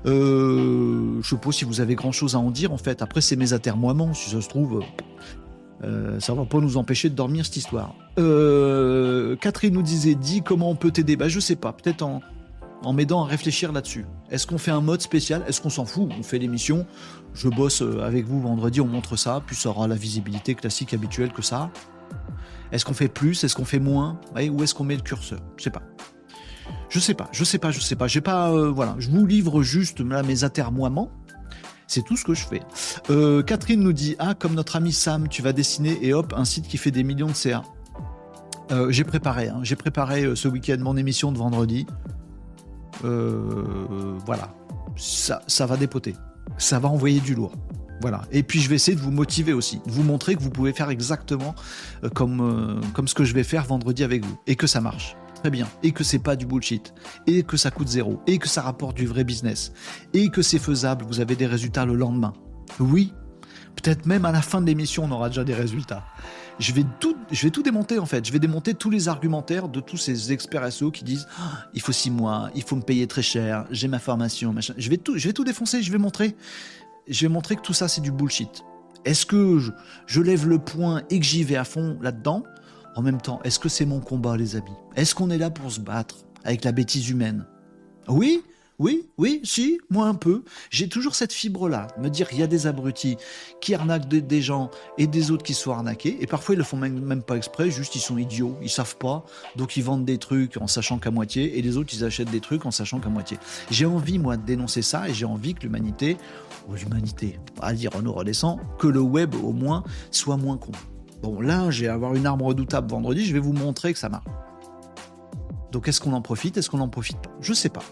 Euh, je sais pas si vous avez grand chose à en dire en fait. Après, c'est mes atermoiements, si ça se trouve. euh, ça va pas nous empêcher de dormir cette histoire. Euh, Catherine nous disait dis comment on peut t'aider? Bah je sais pas, peut-être en, en m'aidant à réfléchir là-dessus. Est-ce qu'on fait un mode spécial? Est-ce qu'on s'en fout? On fait l'émission. Je bosse euh, avec vous vendredi, on montre ça, puis ça aura la visibilité classique habituelle que ça. Est-ce qu'on fait plus Est-ce qu'on fait moins? Où est-ce qu'on met le curseur? Je sais pas. Je sais pas, je sais pas, je sais pas. J'ai pas, euh, voilà. Je vous livre juste mes atermoiements. C'est tout ce que je fais. Euh, Catherine nous dit ah comme notre ami Sam, tu vas dessiner et hop un site qui fait des millions de CA. Euh, j'ai préparé, hein, j'ai préparé ce week-end mon émission de vendredi. Voilà, ça, ça va dépoter, ça va envoyer du lourd. Voilà. Et puis je vais essayer de vous motiver aussi, de vous montrer que vous pouvez faire exactement euh, comme, euh, comme ce que je vais faire vendredi avec vous et que ça marche. Très bien. Et que c'est pas du bullshit. Et que ça coûte zéro. Et que ça rapporte du vrai business. Et que c'est faisable. Vous avez des résultats le lendemain. Oui. Peut-être même à la fin de l'émission, on aura déjà des résultats. Je vais tout, je vais tout démonter en fait. Je vais démonter tous les argumentaires de tous ces experts SEO qui disent Ah, il faut six mois, il faut me payer très cher, j'ai ma formation, machin. Je vais tout, je vais tout défoncer. Je vais montrer, je vais montrer que tout ça c'est du bullshit. Est-ce que je, lève le point et que j'y vais à fond là-dedans? En même temps, est-ce que c'est mon combat, les amis? Est-ce qu'on est là pour se battre avec la bêtise humaine? Oui, oui, oui, si, moi un peu. J'ai toujours cette fibre-là, me dire qu'il y a des abrutis qui arnaquent des, gens et des autres qui sont arnaqués. Et parfois, ils le font même, même pas exprès, juste ils sont idiots, ils savent pas. Donc, ils vendent des trucs en sachant qu'à moitié, et les autres, ils achètent des trucs en sachant qu'à moitié. J'ai envie, moi, de dénoncer ça, et j'ai envie que l'humanité, ou l'humanité, à dire Renaud redescend, que le web, au moins, soit moins con. Bon, là, j'ai avoir une arme redoutable vendredi, je vais vous montrer que ça marche. Donc, est-ce qu'on en profite Est-ce qu'on n'en profite pas? Je sais pas.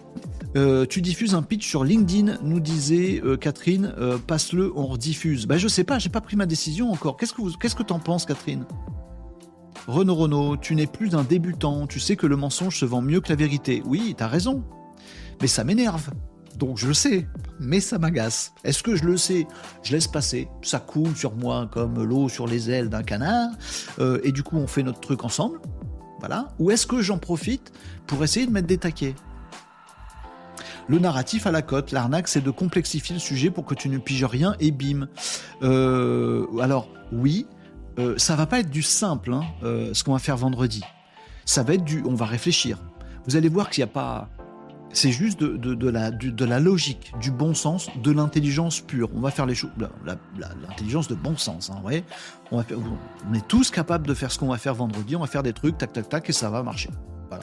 Euh, tu diffuses un pitch sur LinkedIn, nous disait euh, Catherine. euh, Passe-le, on rediffuse. Bah, je sais pas, j'ai pas pris ma décision encore. Qu'est-ce que vous, qu'est-ce que t'en penses, Catherine? Renaud Renaud, tu n'es plus un débutant. Tu sais que le mensonge se vend mieux que la vérité. Oui, t'as raison. Mais ça m'énerve. Donc je le sais, mais ça m'agace. Est-ce que je le sais? Je laisse passer. Ça coule sur moi comme l'eau sur les ailes d'un canard. Euh, et du coup, on fait notre truc ensemble. Voilà. Ou est-ce que j'en profite pour essayer de mettre des taquets? Le narratif à la cote, l'arnaque, c'est de complexifier le sujet pour que tu ne piges rien et bim. Euh, alors, oui, euh, ça va pas être du simple, hein, euh, ce qu'on va faire vendredi. Ça va être du. On va réfléchir. Vous allez voir qu'il n'y a pas. C'est juste de, la, logique, du bon sens, de l'intelligence pure. On va faire les choses. L'intelligence de bon sens, hein, on, va est tous capables de faire ce qu'on va faire vendredi. On va faire des trucs, tac, tac, tac, et ça va marcher.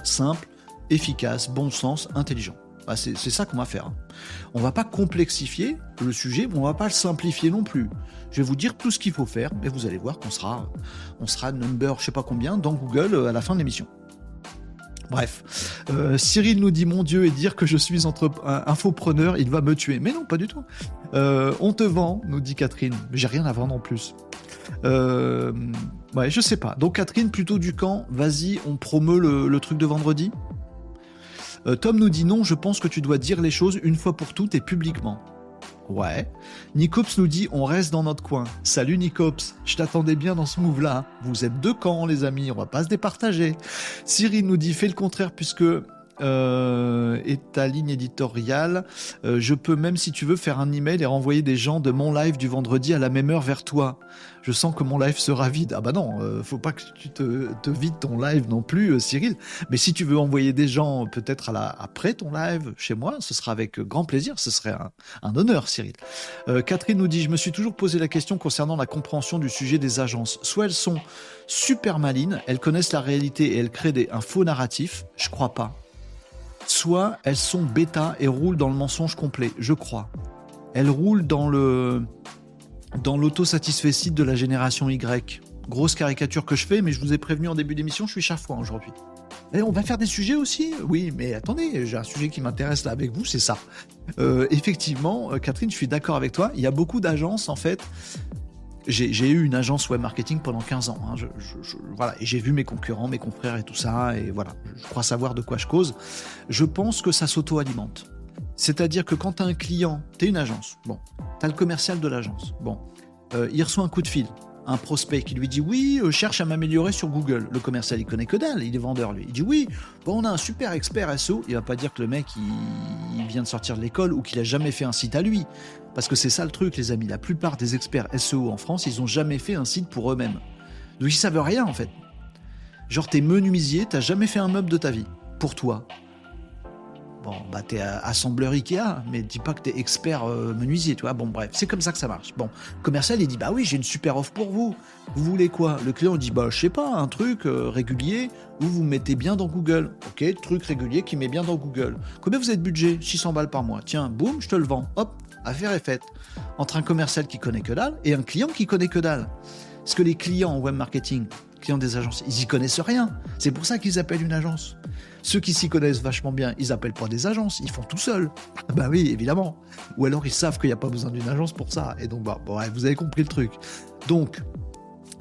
Simple, efficace, bon sens, intelligent. Bah, c'est c'est ça qu'on va faire. hein. On va pas complexifier le sujet, mais on va pas le simplifier non plus. Je vais vous dire tout ce qu'il faut faire, et vous allez voir qu'on sera, on sera number, je sais pas combien, dans Google euh, à la fin de l'émission. Bref, Euh, Cyril nous dit mon Dieu et dire que je suis entre un infopreneur, il va me tuer. Mais non, pas du tout. Euh, on te vend, nous dit Catherine. J'ai rien à vendre en plus. Euh, ouais, je sais pas. Donc Catherine, plutôt du camp, vas-y, on promeut le, truc de vendredi. Tom nous dit non, je pense que tu dois dire les choses une fois pour toutes et publiquement. Ouais. Nicops nous dit on reste dans notre coin. Salut Nicops, je t'attendais bien dans ce move-là. Vous êtes deux camps les amis, on va pas se départager. Cyril nous dit fais le contraire puisque euh, et ta ligne éditoriale. Euh, je peux même, si tu veux, faire un email et renvoyer des gens de mon live du vendredi à la même heure vers toi. Je sens que mon live sera vide. Ah bah non, euh, faut pas que tu te, vides ton live non plus, Cyril. Mais si tu veux envoyer des gens peut-être après ton live chez moi, ce sera avec grand plaisir. Ce serait un, un honneur, Cyril. Catherine nous dit, je me suis toujours posé la question concernant la compréhension du sujet des agences. Soit elles sont super malines, elles connaissent la réalité et elles créent des, un faux narratif. Je crois pas soit elles sont bêta et roulent dans le mensonge complet, je crois. Elles roulent dans le dans de la génération Y. Grosse caricature que je fais, mais je vous ai prévenu en début d'émission, je suis chafouin aujourd'hui. Et on va faire des sujets aussi? Oui, mais attendez, j'ai un sujet qui m'intéresse là avec vous, c'est ça. Euh, effectivement, euh, Catherine, je suis d'accord avec toi. Il y a beaucoup d'agences, en fait, j'ai eu une agence web marketing pendant 15 ans. Hein. voilà, j'ai vu mes concurrents, mes confrères et tout ça, et voilà, je crois savoir de quoi je cause. Je pense que ça s'auto-alimente. C'est-à-dire que quand tu as un client, tu une agence, bon, tu as le commercial de l'agence, bon, euh, il reçoit un coup de fil, un prospect qui lui dit oui, euh, cherche à m'améliorer sur Google. Le commercial, il connaît que dalle, il est vendeur lui. Il dit oui, bon, on a un super expert SEO. Il va pas dire que le mec il, vient de sortir de l'école ou qu'il a jamais fait un site à lui. Parce que c'est ça le truc, les amis. La plupart des experts SEO en France, ils ont jamais fait un site pour eux-mêmes. Donc ils savent rien en fait. Genre t'es menuisier, t'as jamais fait un meuble de ta vie. Pour toi. Bon, bah t'es assembleur Ikea, mais dis pas que t'es expert euh, menuisier, tu vois. Bon, bref, c'est comme ça que ça marche. Bon, commercial, il dit bah oui, j'ai une super offre pour vous. Vous voulez quoi? Le client dit bah je sais pas, un truc euh, régulier où vous mettez bien dans Google. Ok, truc régulier qui met bien dans Google. Combien vous êtes budget? 600 balles par mois. Tiens, boum, je te le vends. Hop, affaire est faite. Entre un commercial qui connaît que dalle et un client qui connaît que dalle. Parce que les clients en web marketing, clients des agences, ils y connaissent rien. C'est pour ça qu'ils appellent une agence. Ceux qui s'y connaissent vachement bien, ils appellent pas des agences, ils font tout seuls. bah oui, évidemment. Ou alors ils savent qu'il n'y a pas besoin d'une agence pour ça. Et donc, bah, vous avez compris le truc. Donc,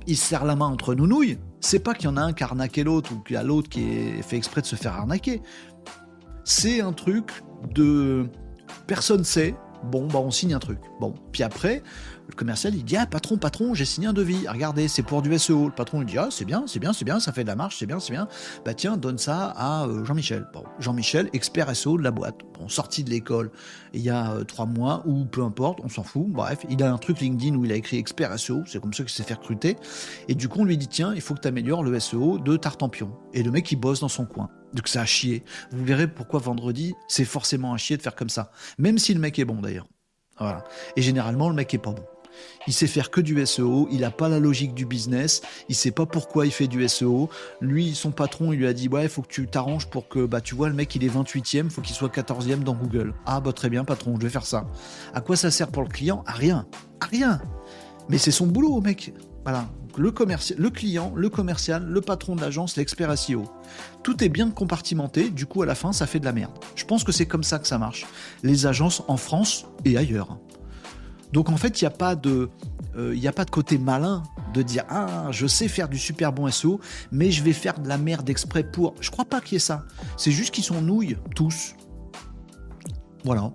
ils se serrent la main entre nous nouilles. C'est pas qu'il y en a un qui a arnaqué l'autre ou qu'il y a l'autre qui est fait exprès de se faire arnaquer. C'est un truc de personne sait. Bon, bah on signe un truc. Bon, puis après, commercial, il dit Ah, patron, patron, j'ai signé un devis. Regardez, c'est pour du SEO. Le patron, il dit Ah, c'est bien, c'est bien, c'est bien, ça fait de la marche, c'est bien, c'est bien. Bah, tiens, donne ça à euh, Jean-Michel. Bon, Jean-Michel, expert SEO de la boîte. Bon, sorti de l'école il y a euh, trois mois, ou peu importe, on s'en fout. Bref, il a un truc LinkedIn où il a écrit expert SEO. C'est comme ça qu'il s'est fait recruter. Et du coup, on lui dit Tiens, il faut que tu améliores le SEO de Tartampion. Et le mec, il bosse dans son coin. Donc ça a chier. Vous verrez pourquoi vendredi, c'est forcément un chier de faire comme ça. Même si le mec est bon d'ailleurs. Voilà. Et généralement, le mec est pas bon. Il sait faire que du SEO, il n'a pas la logique du business, il sait pas pourquoi il fait du SEO. Lui, son patron, il lui a dit Ouais, il faut que tu t'arranges pour que, bah, tu vois, le mec, il est 28e, faut qu'il soit 14e dans Google. Ah, bah, très bien, patron, je vais faire ça. À quoi ça sert pour le client? À rien. À rien. Mais c'est son boulot, mec. Voilà. Le, client, le commercial, le patron de l'agence, l'expert SEO. Tout est bien compartimenté, du coup à la fin ça fait de la merde. Je pense que c'est comme ça que ça marche. Les agences en France et ailleurs. Donc en fait, il n'y a, pas de, euh, a pas de côté malin de dire Ah, je sais faire du super bon SEO, mais je vais faire de la merde exprès pour. Je crois pas qu'il y ait ça. C'est juste qu'ils sont nouilles, tous. Voilà.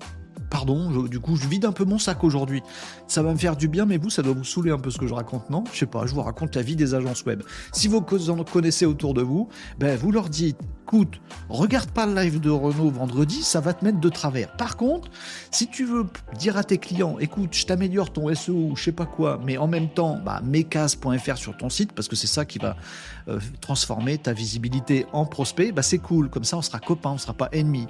Pardon, du coup, je vide un peu mon sac aujourd'hui. Ça va me faire du bien, mais vous, ça doit vous saouler un peu ce que je raconte, non? Je sais pas, je vous raconte la vie des agences web. Si vous en connaissez autour de vous, ben, vous leur dites écoute, regarde pas le live de Renault vendredi, ça va te mettre de travers. Par contre, si tu veux dire à tes clients, écoute, je t'améliore ton SEO ou je sais pas quoi, mais en même temps, bah, sur ton site, parce que c'est ça qui va euh, transformer ta visibilité en prospect, bah, c'est cool. Comme ça, on sera copains, on sera pas ennemis.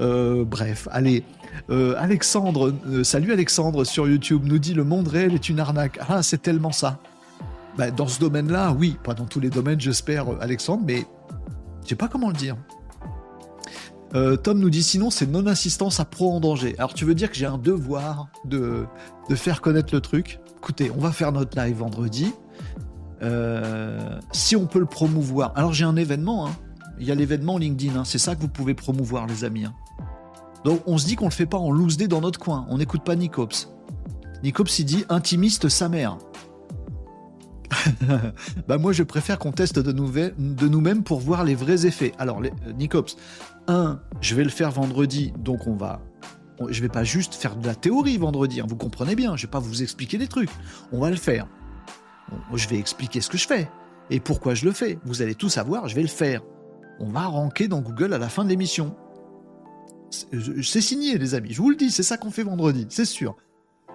Euh, bref, allez. Euh, Alexandre, salut Alexandre sur YouTube, nous dit le monde réel est une arnaque. Ah, c'est tellement ça. Bah, dans ce domaine-là, oui, pas dans tous les domaines, j'espère, Alexandre, mais je sais pas comment le dire. Euh, Tom nous dit sinon c'est non-assistance à pro en danger. Alors tu veux dire que j'ai un devoir de, de, faire connaître le truc? Écoutez, on va faire notre live vendredi. Euh, si on peut le promouvoir. Alors j'ai un événement, hein. il y a l'événement LinkedIn, hein. c'est ça que vous pouvez promouvoir les amis. Hein. Donc on se dit qu'on le fait pas en loose day dans notre coin, on n'écoute pas Nicops. Nicops il dit intimiste sa mère. bah moi je préfère qu'on teste de, de nous-mêmes pour voir les vrais effets. Alors euh, Nicops, un, je vais le faire vendredi, donc on va je vais pas juste faire de la théorie vendredi, hein, vous comprenez bien, je vais pas vous expliquer des trucs. On va le faire. je vais expliquer ce que je fais et pourquoi je le fais. Vous allez tout savoir, je vais le faire. On va ranker dans Google à la fin de l'émission. C'est signé, les amis, je vous le dis, c'est ça qu'on fait vendredi, c'est sûr.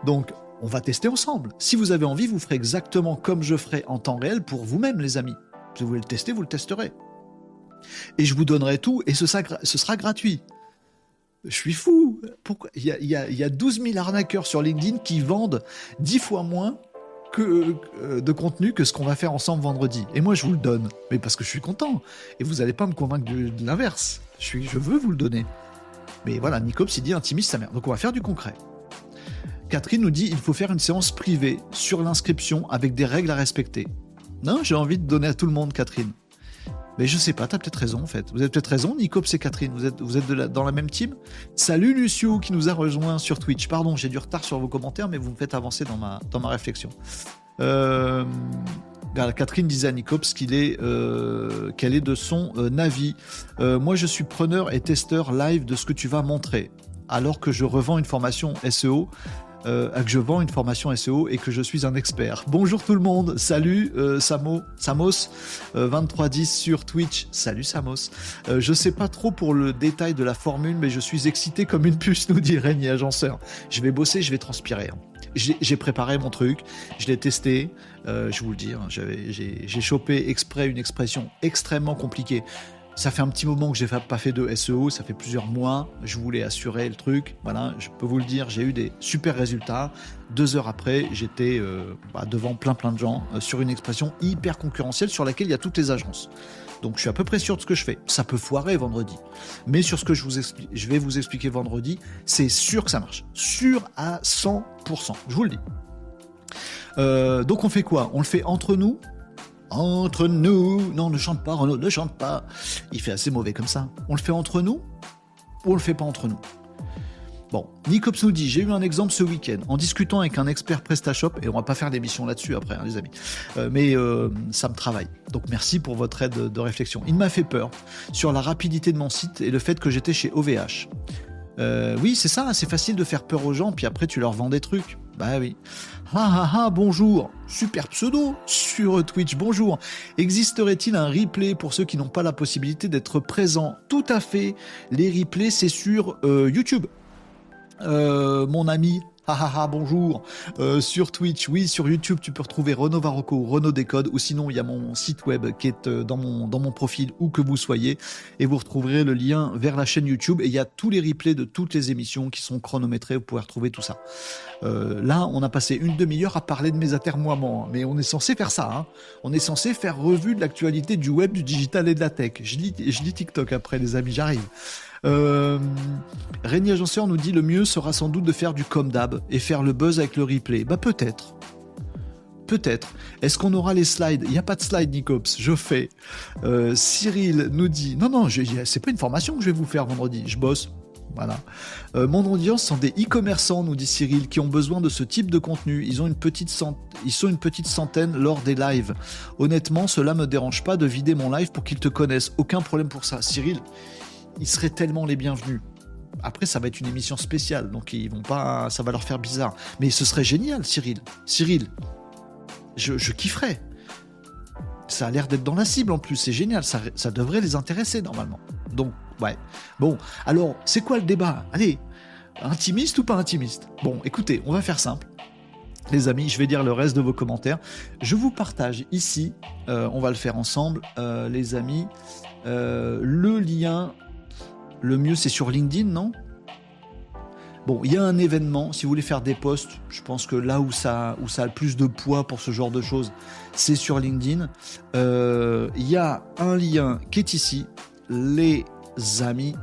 Donc, on va tester ensemble. Si vous avez envie, vous ferez exactement comme je ferai en temps réel pour vous-même, les amis. Si vous voulez le tester, vous le testerez. Et je vous donnerai tout et ce sera, gratuit. Je suis fou. Il y, a, il, y 12 000 arnaqueurs sur LinkedIn qui vendent 10 fois moins euh, de contenu que ce qu'on va faire ensemble vendredi. Et moi, je vous le donne. Mais parce que je suis content. Et vous n'allez pas me convaincre de, l'inverse. Je veux vous le donner. Mais voilà, Nicops, il dit intimiste sa mère. Donc on va faire du concret. Catherine nous dit il faut faire une séance privée sur l'inscription avec des règles à respecter. Non, j'ai envie de donner à tout le monde, Catherine. Mais je sais pas, t'as peut-être raison en fait. Vous avez peut-être raison, Nicops et Catherine, vous êtes, vous êtes dans la même team. Salut Lucio qui nous a rejoint sur Twitch. Pardon, j'ai du retard sur vos commentaires, mais vous me faites avancer dans ma, dans ma réflexion. Euh, Catherine disait à Nicops est, euh, qu'elle est de son euh, Navi. moi, je suis preneur et testeur live de ce que tu vas montrer. Alors que je revends une formation SEO, euh, que je vends une formation SEO et que je suis un expert. Bonjour tout le monde, salut euh, Samo, Samos 2310 euh, sur Twitch. Salut Samos. Euh, je sais pas trop pour le détail de la formule, mais je suis excité comme une puce, nous dit Régnier Agenceur. Je vais bosser, je vais transpirer. Hein. J'ai préparé mon truc, je l'ai testé, je vous le dis, hein, j'ai chopé exprès une expression extrêmement compliquée. Ça fait un petit moment que j'ai pas fait de SEO, ça fait plusieurs mois. Je voulais assurer le truc. Voilà, je peux vous le dire, j'ai eu des super résultats. Deux heures après, j'étais euh, bah, devant plein plein de gens euh, sur une expression hyper concurrentielle sur laquelle il y a toutes les agences. Donc je suis à peu près sûr de ce que je fais. Ça peut foirer vendredi. Mais sur ce que je, vais vous expliquer vendredi, c'est sûr que ça marche. Sûr à 100%. Je vous le dis. Euh, donc on fait quoi? On le fait entre nous? Entre nous. Non, ne chante pas, Renaud, ne chante pas. Il fait assez mauvais comme ça. On le fait entre nous ou on le fait pas entre nous? Bon, Nicops nous dit j'ai eu un exemple ce week-end en discutant avec un expert PrestaShop et on va pas faire d'émission là-dessus après, hein, les amis. Euh, mais euh, ça me travaille. Donc merci pour votre aide de réflexion. Il m'a fait peur sur la rapidité de mon site et le fait que j'étais chez OVH. Euh, oui, c'est ça, c'est facile de faire peur aux gens, puis après tu leur vends des trucs. Bah oui. Ah ah ah, bonjour Super pseudo sur Twitch, bonjour Existerait-il un replay pour ceux qui n'ont pas la possibilité d'être présents? Tout à fait, les replays c'est sur YouTube. Euh, mon ami ah, ah ah bonjour euh, sur Twitch, oui sur YouTube tu peux retrouver Renaud Varocco, Renaud Décode ou sinon il y a mon site web qui est euh, dans mon, dans mon profil où que vous soyez et vous retrouverez le lien vers la chaîne YouTube et il y a tous les replays de toutes les émissions qui sont chronométrés, vous pouvez retrouver tout ça. Euh, là on a passé une demi-heure à parler de mes atermoiements, mais on est censé faire ça, hein. on est censé faire revue de l'actualité du web, du digital et de la tech. Je lis, je lis TikTok après les amis, j'arrive. Euh, Régnier Agenceur nous dit le mieux sera sans doute de faire du comme d'hab et faire le buzz avec le replay. Bah peut-être. Peut-être. Est-ce qu'on aura les slides? Il n'y a pas de slides, Nicops. Je fais. Euh, Cyril nous dit non, non, c'est pas une formation que je vais vous faire vendredi. Je bosse. Voilà. Euh, mon audience sont des e-commerçants, nous dit Cyril, qui ont besoin de ce type de contenu. Ils, ont une petite Ils sont une petite centaine lors des lives. Honnêtement, cela me dérange pas de vider mon live pour qu'ils te connaissent. Aucun problème pour ça. Cyril, ils seraient tellement les bienvenus. Après, ça va être une émission spéciale, donc ils vont pas, ça va leur faire bizarre. Mais ce serait génial, Cyril. Cyril, je, kifferais. Ça a l'air d'être dans la cible en plus, c'est génial, ça, ça devrait les intéresser normalement. Donc, ouais. Bon, alors, c'est quoi le débat? Allez, intimiste ou pas intimiste? Bon, écoutez, on va faire simple. Les amis, je vais dire le reste de vos commentaires. Je vous partage ici, euh, on va le faire ensemble, euh, les amis, euh, le lien le mieux c'est sur LinkedIn, non? Bon, il y a un événement, si vous voulez faire des posts, je pense que là où ça, où ça a le plus de poids pour ce genre de choses, c'est sur LinkedIn. Euh, il y a un lien qui est ici, les amis.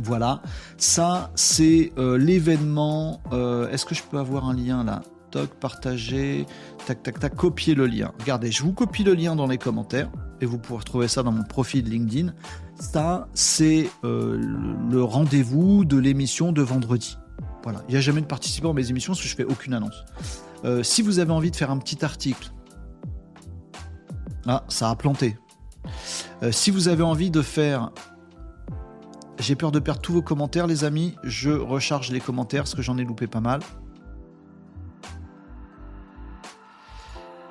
Voilà, ça c'est euh, l'événement. Euh, est-ce que je peux avoir un lien là? Toc, partager, tac, tac, tac, copier le lien. Regardez, je vous copie le lien dans les commentaires et vous pourrez retrouver ça dans mon profil LinkedIn. Ça, c'est euh, le rendez-vous de l'émission de vendredi. Voilà, il n'y a jamais de participant à mes émissions parce que je fais aucune annonce. Euh, si vous avez envie de faire un petit article, ah, ça a planté. Euh, si vous avez envie de faire, j'ai peur de perdre tous vos commentaires, les amis. Je recharge les commentaires parce que j'en ai loupé pas mal.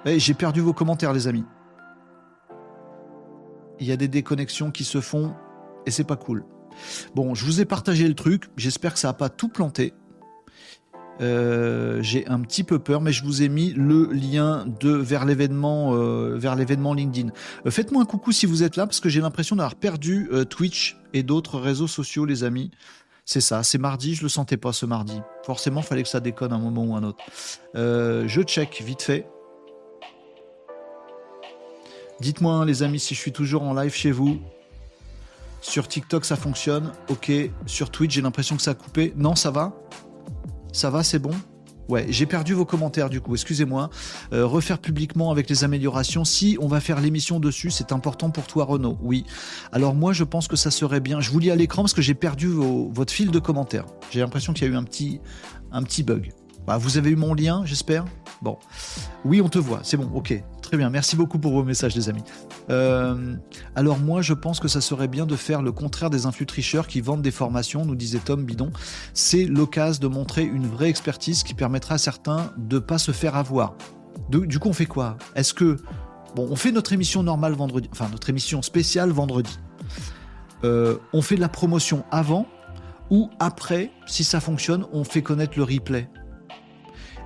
Eh, j'ai perdu vos commentaires, les amis. Il y a des déconnexions qui se font et c'est pas cool. Bon, je vous ai partagé le truc. J'espère que ça n'a pas tout planté. Euh, j'ai un petit peu peur, mais je vous ai mis le lien de vers l'événement euh, LinkedIn. Euh, faites-moi un coucou si vous êtes là, parce que j'ai l'impression d'avoir perdu Twitch et d'autres réseaux sociaux, les amis. C'est ça, c'est mardi, je le sentais pas ce mardi. Forcément, fallait que ça déconne un moment ou un autre. je check vite fait. Dites-moi, les amis, si je suis toujours en live chez vous. Sur TikTok, ça fonctionne. Ok. Sur Twitch, j'ai l'impression que ça a coupé. Non, ça va Ça va, c'est bon Ouais, j'ai perdu vos commentaires du coup, excusez-moi. Euh, refaire publiquement avec les améliorations. Si on va faire l'émission dessus, c'est important pour toi Renaud. Oui. Alors moi je pense que ça serait bien. Je vous lis à l'écran parce que j'ai perdu votre fil de commentaires. J'ai l'impression qu'il y a eu un petit, un petit bug. Bah, vous avez eu mon lien, j'espère? Bon. Oui, on te voit, c'est bon, ok. Très bien, merci beaucoup pour vos messages, les amis. Euh, alors moi, je pense que ça serait bien de faire le contraire des influx tricheurs qui vendent des formations, nous disait Tom Bidon. C'est l'occasion de montrer une vraie expertise qui permettra à certains de pas se faire avoir. du coup, on fait quoi? Est-ce que... Bon, on fait notre émission normale vendredi, enfin notre émission spéciale vendredi. Euh, on fait de la promotion avant ou après, si ça fonctionne, on fait connaître le replay?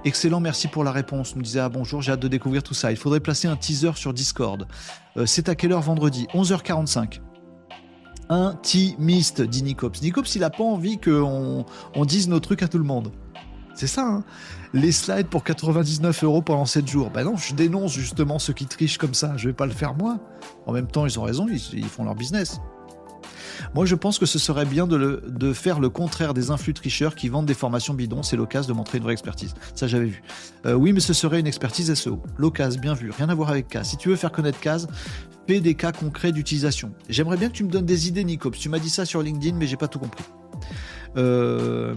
Excellent, merci pour la réponse. Nous disait ah bonjour, j'ai hâte de découvrir tout ça. Il faudrait placer un teaser sur Discord. Euh, c'est à quelle heure vendredi? 11h45. Intimiste, dit Nicops. Nicops, il a pas envie qu'on on dise nos trucs à tout le monde. C'est ça, hein Les slides pour 99 euros pendant 7 jours. Ben non, je dénonce justement ceux qui trichent comme ça. Je vais pas le faire moi. En même temps, ils ont raison, ils font leur business. Moi, je pense que ce serait bien de, faire le contraire des influx tricheurs qui vendent des formations bidons. C'est l'occasion de montrer une vraie expertise. Ça, j'avais vu. Euh, oui, mais ce serait une expertise SEO. L'occasion, bien vu. Rien à voir avec CAS. Si tu veux faire connaître CAS, fais des cas concrets d'utilisation. J'aimerais bien que tu me donnes des idées, Nico. Tu m'as dit ça sur LinkedIn, mais j'ai pas tout compris. Euh,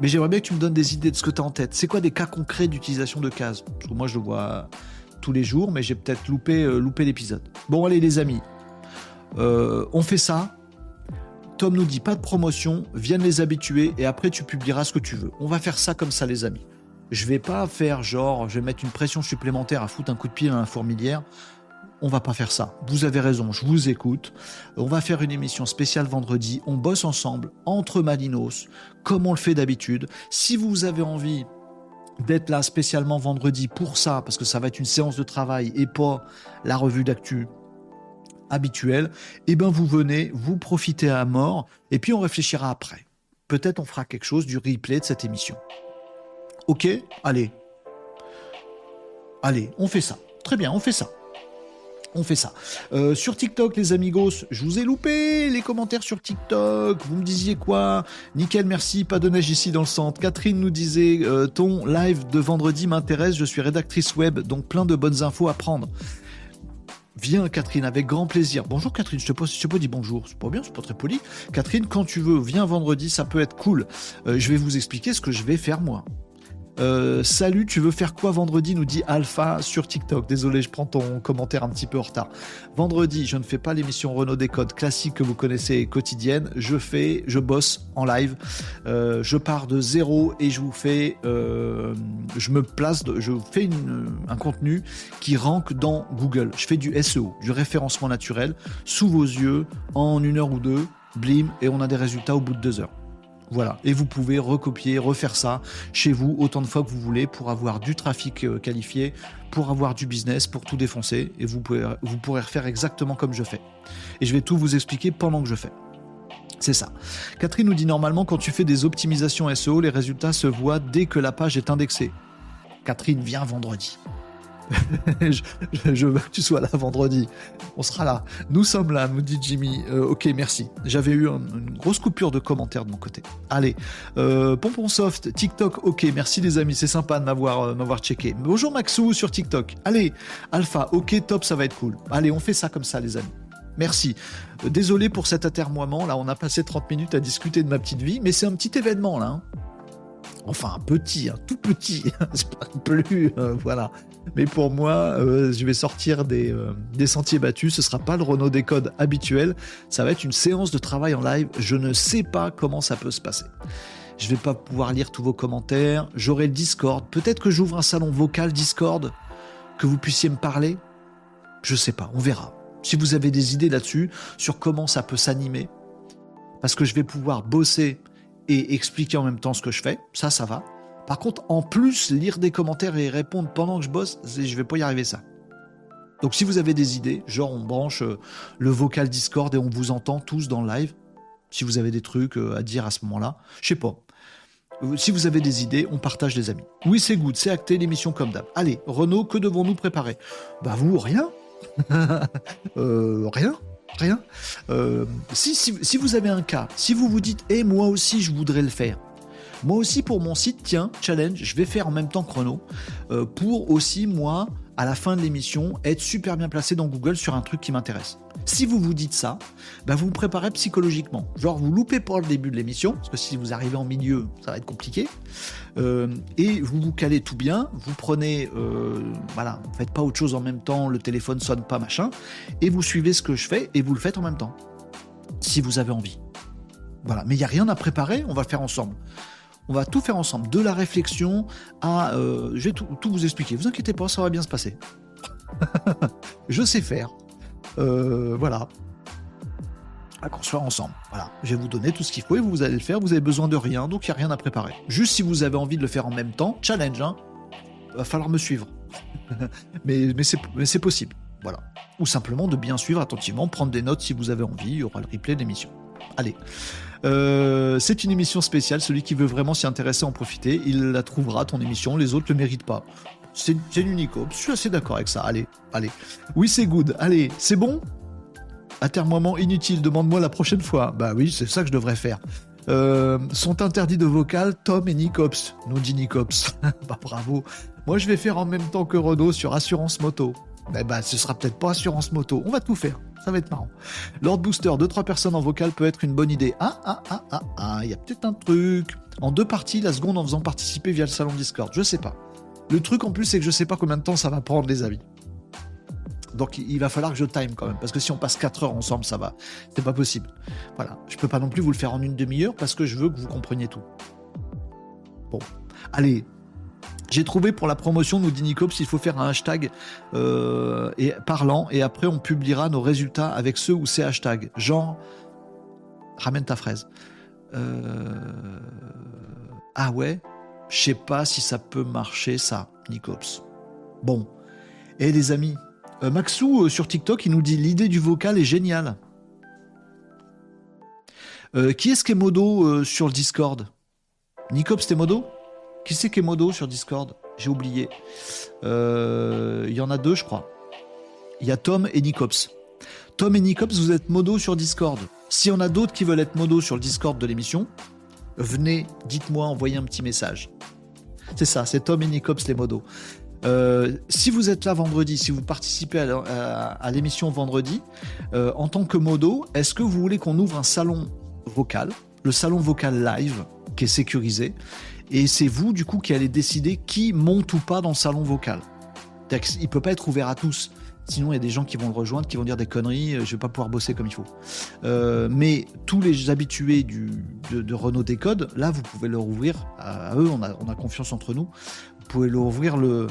mais j'aimerais bien que tu me donnes des idées de ce que tu as en tête. C'est quoi des cas concrets d'utilisation de CAS? Parce que moi, je le vois tous les jours, mais j'ai peut-être loupé, euh, loupé l'épisode. Bon, allez, les amis. on fait ça. Tom nous dit pas de promotion, viennent les habitués et après tu publieras ce que tu veux. On va faire ça comme ça les amis. Je vais pas faire genre, je vais mettre une pression supplémentaire à foutre un coup de pied dans la fourmilière. On va pas faire ça. Vous avez raison, je vous écoute. On va faire une émission spéciale vendredi. On bosse ensemble entre Malinos, comme on le fait d'habitude. Si vous avez envie d'être là spécialement vendredi pour ça, parce que ça va être une séance de travail et pas la revue d'actu, habituel, eh ben vous venez, vous profitez à mort, et puis on réfléchira après. Peut-être on fera quelque chose du replay de cette émission. Ok? Allez. Allez, on fait ça. Très bien, on fait ça. On fait ça. Euh, sur TikTok, les amigos, je vous ai loupé les commentaires sur TikTok. Vous me disiez quoi? Nickel, merci. Pas de neige ici dans le centre. Catherine nous disait euh, ton live de vendredi m'intéresse. Je suis rédactrice web, donc plein de bonnes infos à prendre. Viens Catherine, avec grand plaisir. Bonjour Catherine, je te pose, je te pas dit bonjour, c'est pas bien, c'est pas très poli. Catherine, quand tu veux, viens vendredi, ça peut être cool. Euh, je vais vous expliquer ce que je vais faire moi. Euh, salut, tu veux faire quoi vendredi nous dit Alpha sur TikTok. Désolé, je prends ton commentaire un petit peu en retard. Vendredi, je ne fais pas l'émission Renault Décode classique que vous connaissez quotidienne. Je fais, je bosse en live. Euh, je pars de zéro et je vous fais, euh, je me place, je fais un contenu qui rank dans Google. Je fais du SEO, du référencement naturel, sous vos yeux, en une heure ou deux, blim, et on a des résultats au bout de deux heures. Voilà, et vous pouvez recopier, refaire ça chez vous autant de fois que vous voulez pour avoir du trafic euh, qualifié, pour avoir du business, pour tout défoncer, et vous, vous pourrez refaire exactement comme je fais. Et je vais tout vous expliquer pendant que je fais. C'est ça. Catherine nous dit normalement quand tu fais des optimisations SEO, les résultats se voient dès que la page est indexée. Catherine, vient vendredi. je, veux que tu sois là vendredi. On sera là. Nous sommes là, nous dit Jimmy. Euh, ok, merci. J'avais eu une grosse coupure de commentaires de mon côté. Allez, euh, Pompon Soft, TikTok, ok, merci les amis, c'est sympa de m'avoir euh, m'avoir checké. Bonjour Maxou sur TikTok. Allez, Alpha, ok, top, ça va être cool. Allez, on fait ça comme ça les amis. Merci. désolé pour cet atermoiement. Là, on a passé 30 minutes à discuter de ma petite vie, mais c'est un petit événement là. Hein. Enfin, un petit, un tout petit. c'est pas plus. voilà. Mais pour moi, euh, je vais sortir des, euh, des, sentiers battus. Ce sera pas le Renault Décode habituel. Ça va être une séance de travail en live. Je ne sais pas comment ça peut se passer. Je vais pas pouvoir lire tous vos commentaires. J'aurai le Discord. Peut-être que j'ouvre un salon vocal Discord, que vous puissiez me parler. Je sais pas. On verra. Si vous avez des idées là-dessus, sur comment ça peut s'animer, parce que je vais pouvoir bosser et expliquer en même temps ce que je fais, ça, ça va. Par contre, en plus, lire des commentaires et répondre pendant que je bosse, je vais pas y arriver ça. Donc si vous avez des idées, genre on branche euh, le vocal Discord et on vous entend tous dans le live, si vous avez des trucs euh, à dire à ce moment-là, je sais pas. Euh, si vous avez des idées, on partage les amis. Oui, c'est good, c'est acté l'émission comme d'hab. Allez, Renaud, que devons-nous préparer? Bah vous, rien. rien rien. si, si, vous avez un cas, si vous vous dites, et eh, moi aussi je voudrais le faire, moi aussi pour mon site, tiens, challenge, je vais faire en même temps chrono euh, pour aussi moi à la fin de l'émission être super bien placé dans Google sur un truc qui m'intéresse. Si vous vous dites ça, bah vous vous préparez psychologiquement. Genre vous loupez pas le début de l'émission, parce que si vous arrivez en milieu, ça va être compliqué. Euh, et vous vous calez tout bien, vous prenez, euh, voilà, faites pas autre chose en même temps, le téléphone sonne pas machin, et vous suivez ce que je fais et vous le faites en même temps. Si vous avez envie. Voilà, mais il n'y a rien à préparer, on va le faire ensemble. On va tout faire ensemble, de la réflexion à... Euh, je vais tout, vous expliquer, vous inquiétez pas, ça va bien se passer. je sais faire. Euh, voilà. À construire ensemble. Voilà. Je vais vous donner tout ce qu'il faut et vous allez le faire. Vous avez besoin de rien, donc il n'y a rien à préparer. Juste si vous avez envie de le faire en même temps, challenge, hein, va falloir me suivre. mais mais c'est possible. Voilà. Ou simplement de bien suivre attentivement, prendre des notes si vous avez envie. Il y aura le replay de l'émission. Allez. Euh, c'est une émission spéciale. Celui qui veut vraiment s'y intéresser, en profiter, il la trouvera, ton émission. Les autres ne le méritent pas. C'est une unique. Je suis assez d'accord avec ça. Allez, allez. Oui, c'est good. Allez, c'est bon? Atermoiement inutile. Demande-moi la prochaine fois. Bah oui, c'est ça que je devrais faire. Euh, sont interdits de vocal Tom et Nicops, nous dit Nicops. bah bravo. Moi je vais faire en même temps que Renault sur Assurance Moto. Mais bah ce sera peut-être pas Assurance Moto. On va tout faire ça va être marrant. Lord Booster, 2-3 personnes en vocal peut être une bonne idée. Ah, ah, ah, ah, ah, il y a peut-être un truc. En deux parties, la seconde en faisant participer via le salon Discord. Je sais pas. Le truc en plus, c'est que je sais pas combien de temps ça va prendre, les amis. Donc il va falloir que je time quand même, parce que si on passe 4 heures ensemble, ça va. C'est pas possible. Voilà. Je peux pas non plus vous le faire en une demi-heure parce que je veux que vous compreniez tout. Bon. Allez, j'ai trouvé pour la promotion, nous dit Nicops, il faut faire un hashtag euh, parlant et après on publiera nos résultats avec ceux ou ces hashtags. Genre, ramène ta fraise. Euh, ah ouais, je sais pas si ça peut marcher ça, Nicops. Bon. Et les amis, euh, Maxou sur TikTok, il nous dit l'idée du vocal est géniale. qui est-ce qui est modo sur le Discord? Nicops, t'es modo? Qui c'est qui est modo sur Discord J'ai oublié. Euh, il y en a deux, je crois. Il y a Tom et Nicops. Tom et Nicops, vous êtes modo sur Discord. Si on a d'autres qui veulent être modo sur le Discord de l'émission, venez, dites-moi, envoyez un petit message. C'est ça, c'est Tom et Nicops les modos. Euh, si vous êtes là vendredi, si vous participez à, l'émission vendredi, euh, en tant que modo, est-ce que vous voulez qu'on ouvre un salon vocal, le salon vocal live, qui est sécurisé, et c'est vous, du coup, qui allez décider qui monte ou pas dans le salon vocal. Il peut pas être ouvert à tous. Sinon, il y a des gens qui vont le rejoindre, qui vont dire des conneries, euh, je vais pas pouvoir bosser comme il faut. Euh, mais tous les habitués du, de, Renault Décode, là, vous pouvez leur ouvrir à, eux, on a, on a, confiance entre nous. Vous pouvez leur ouvrir le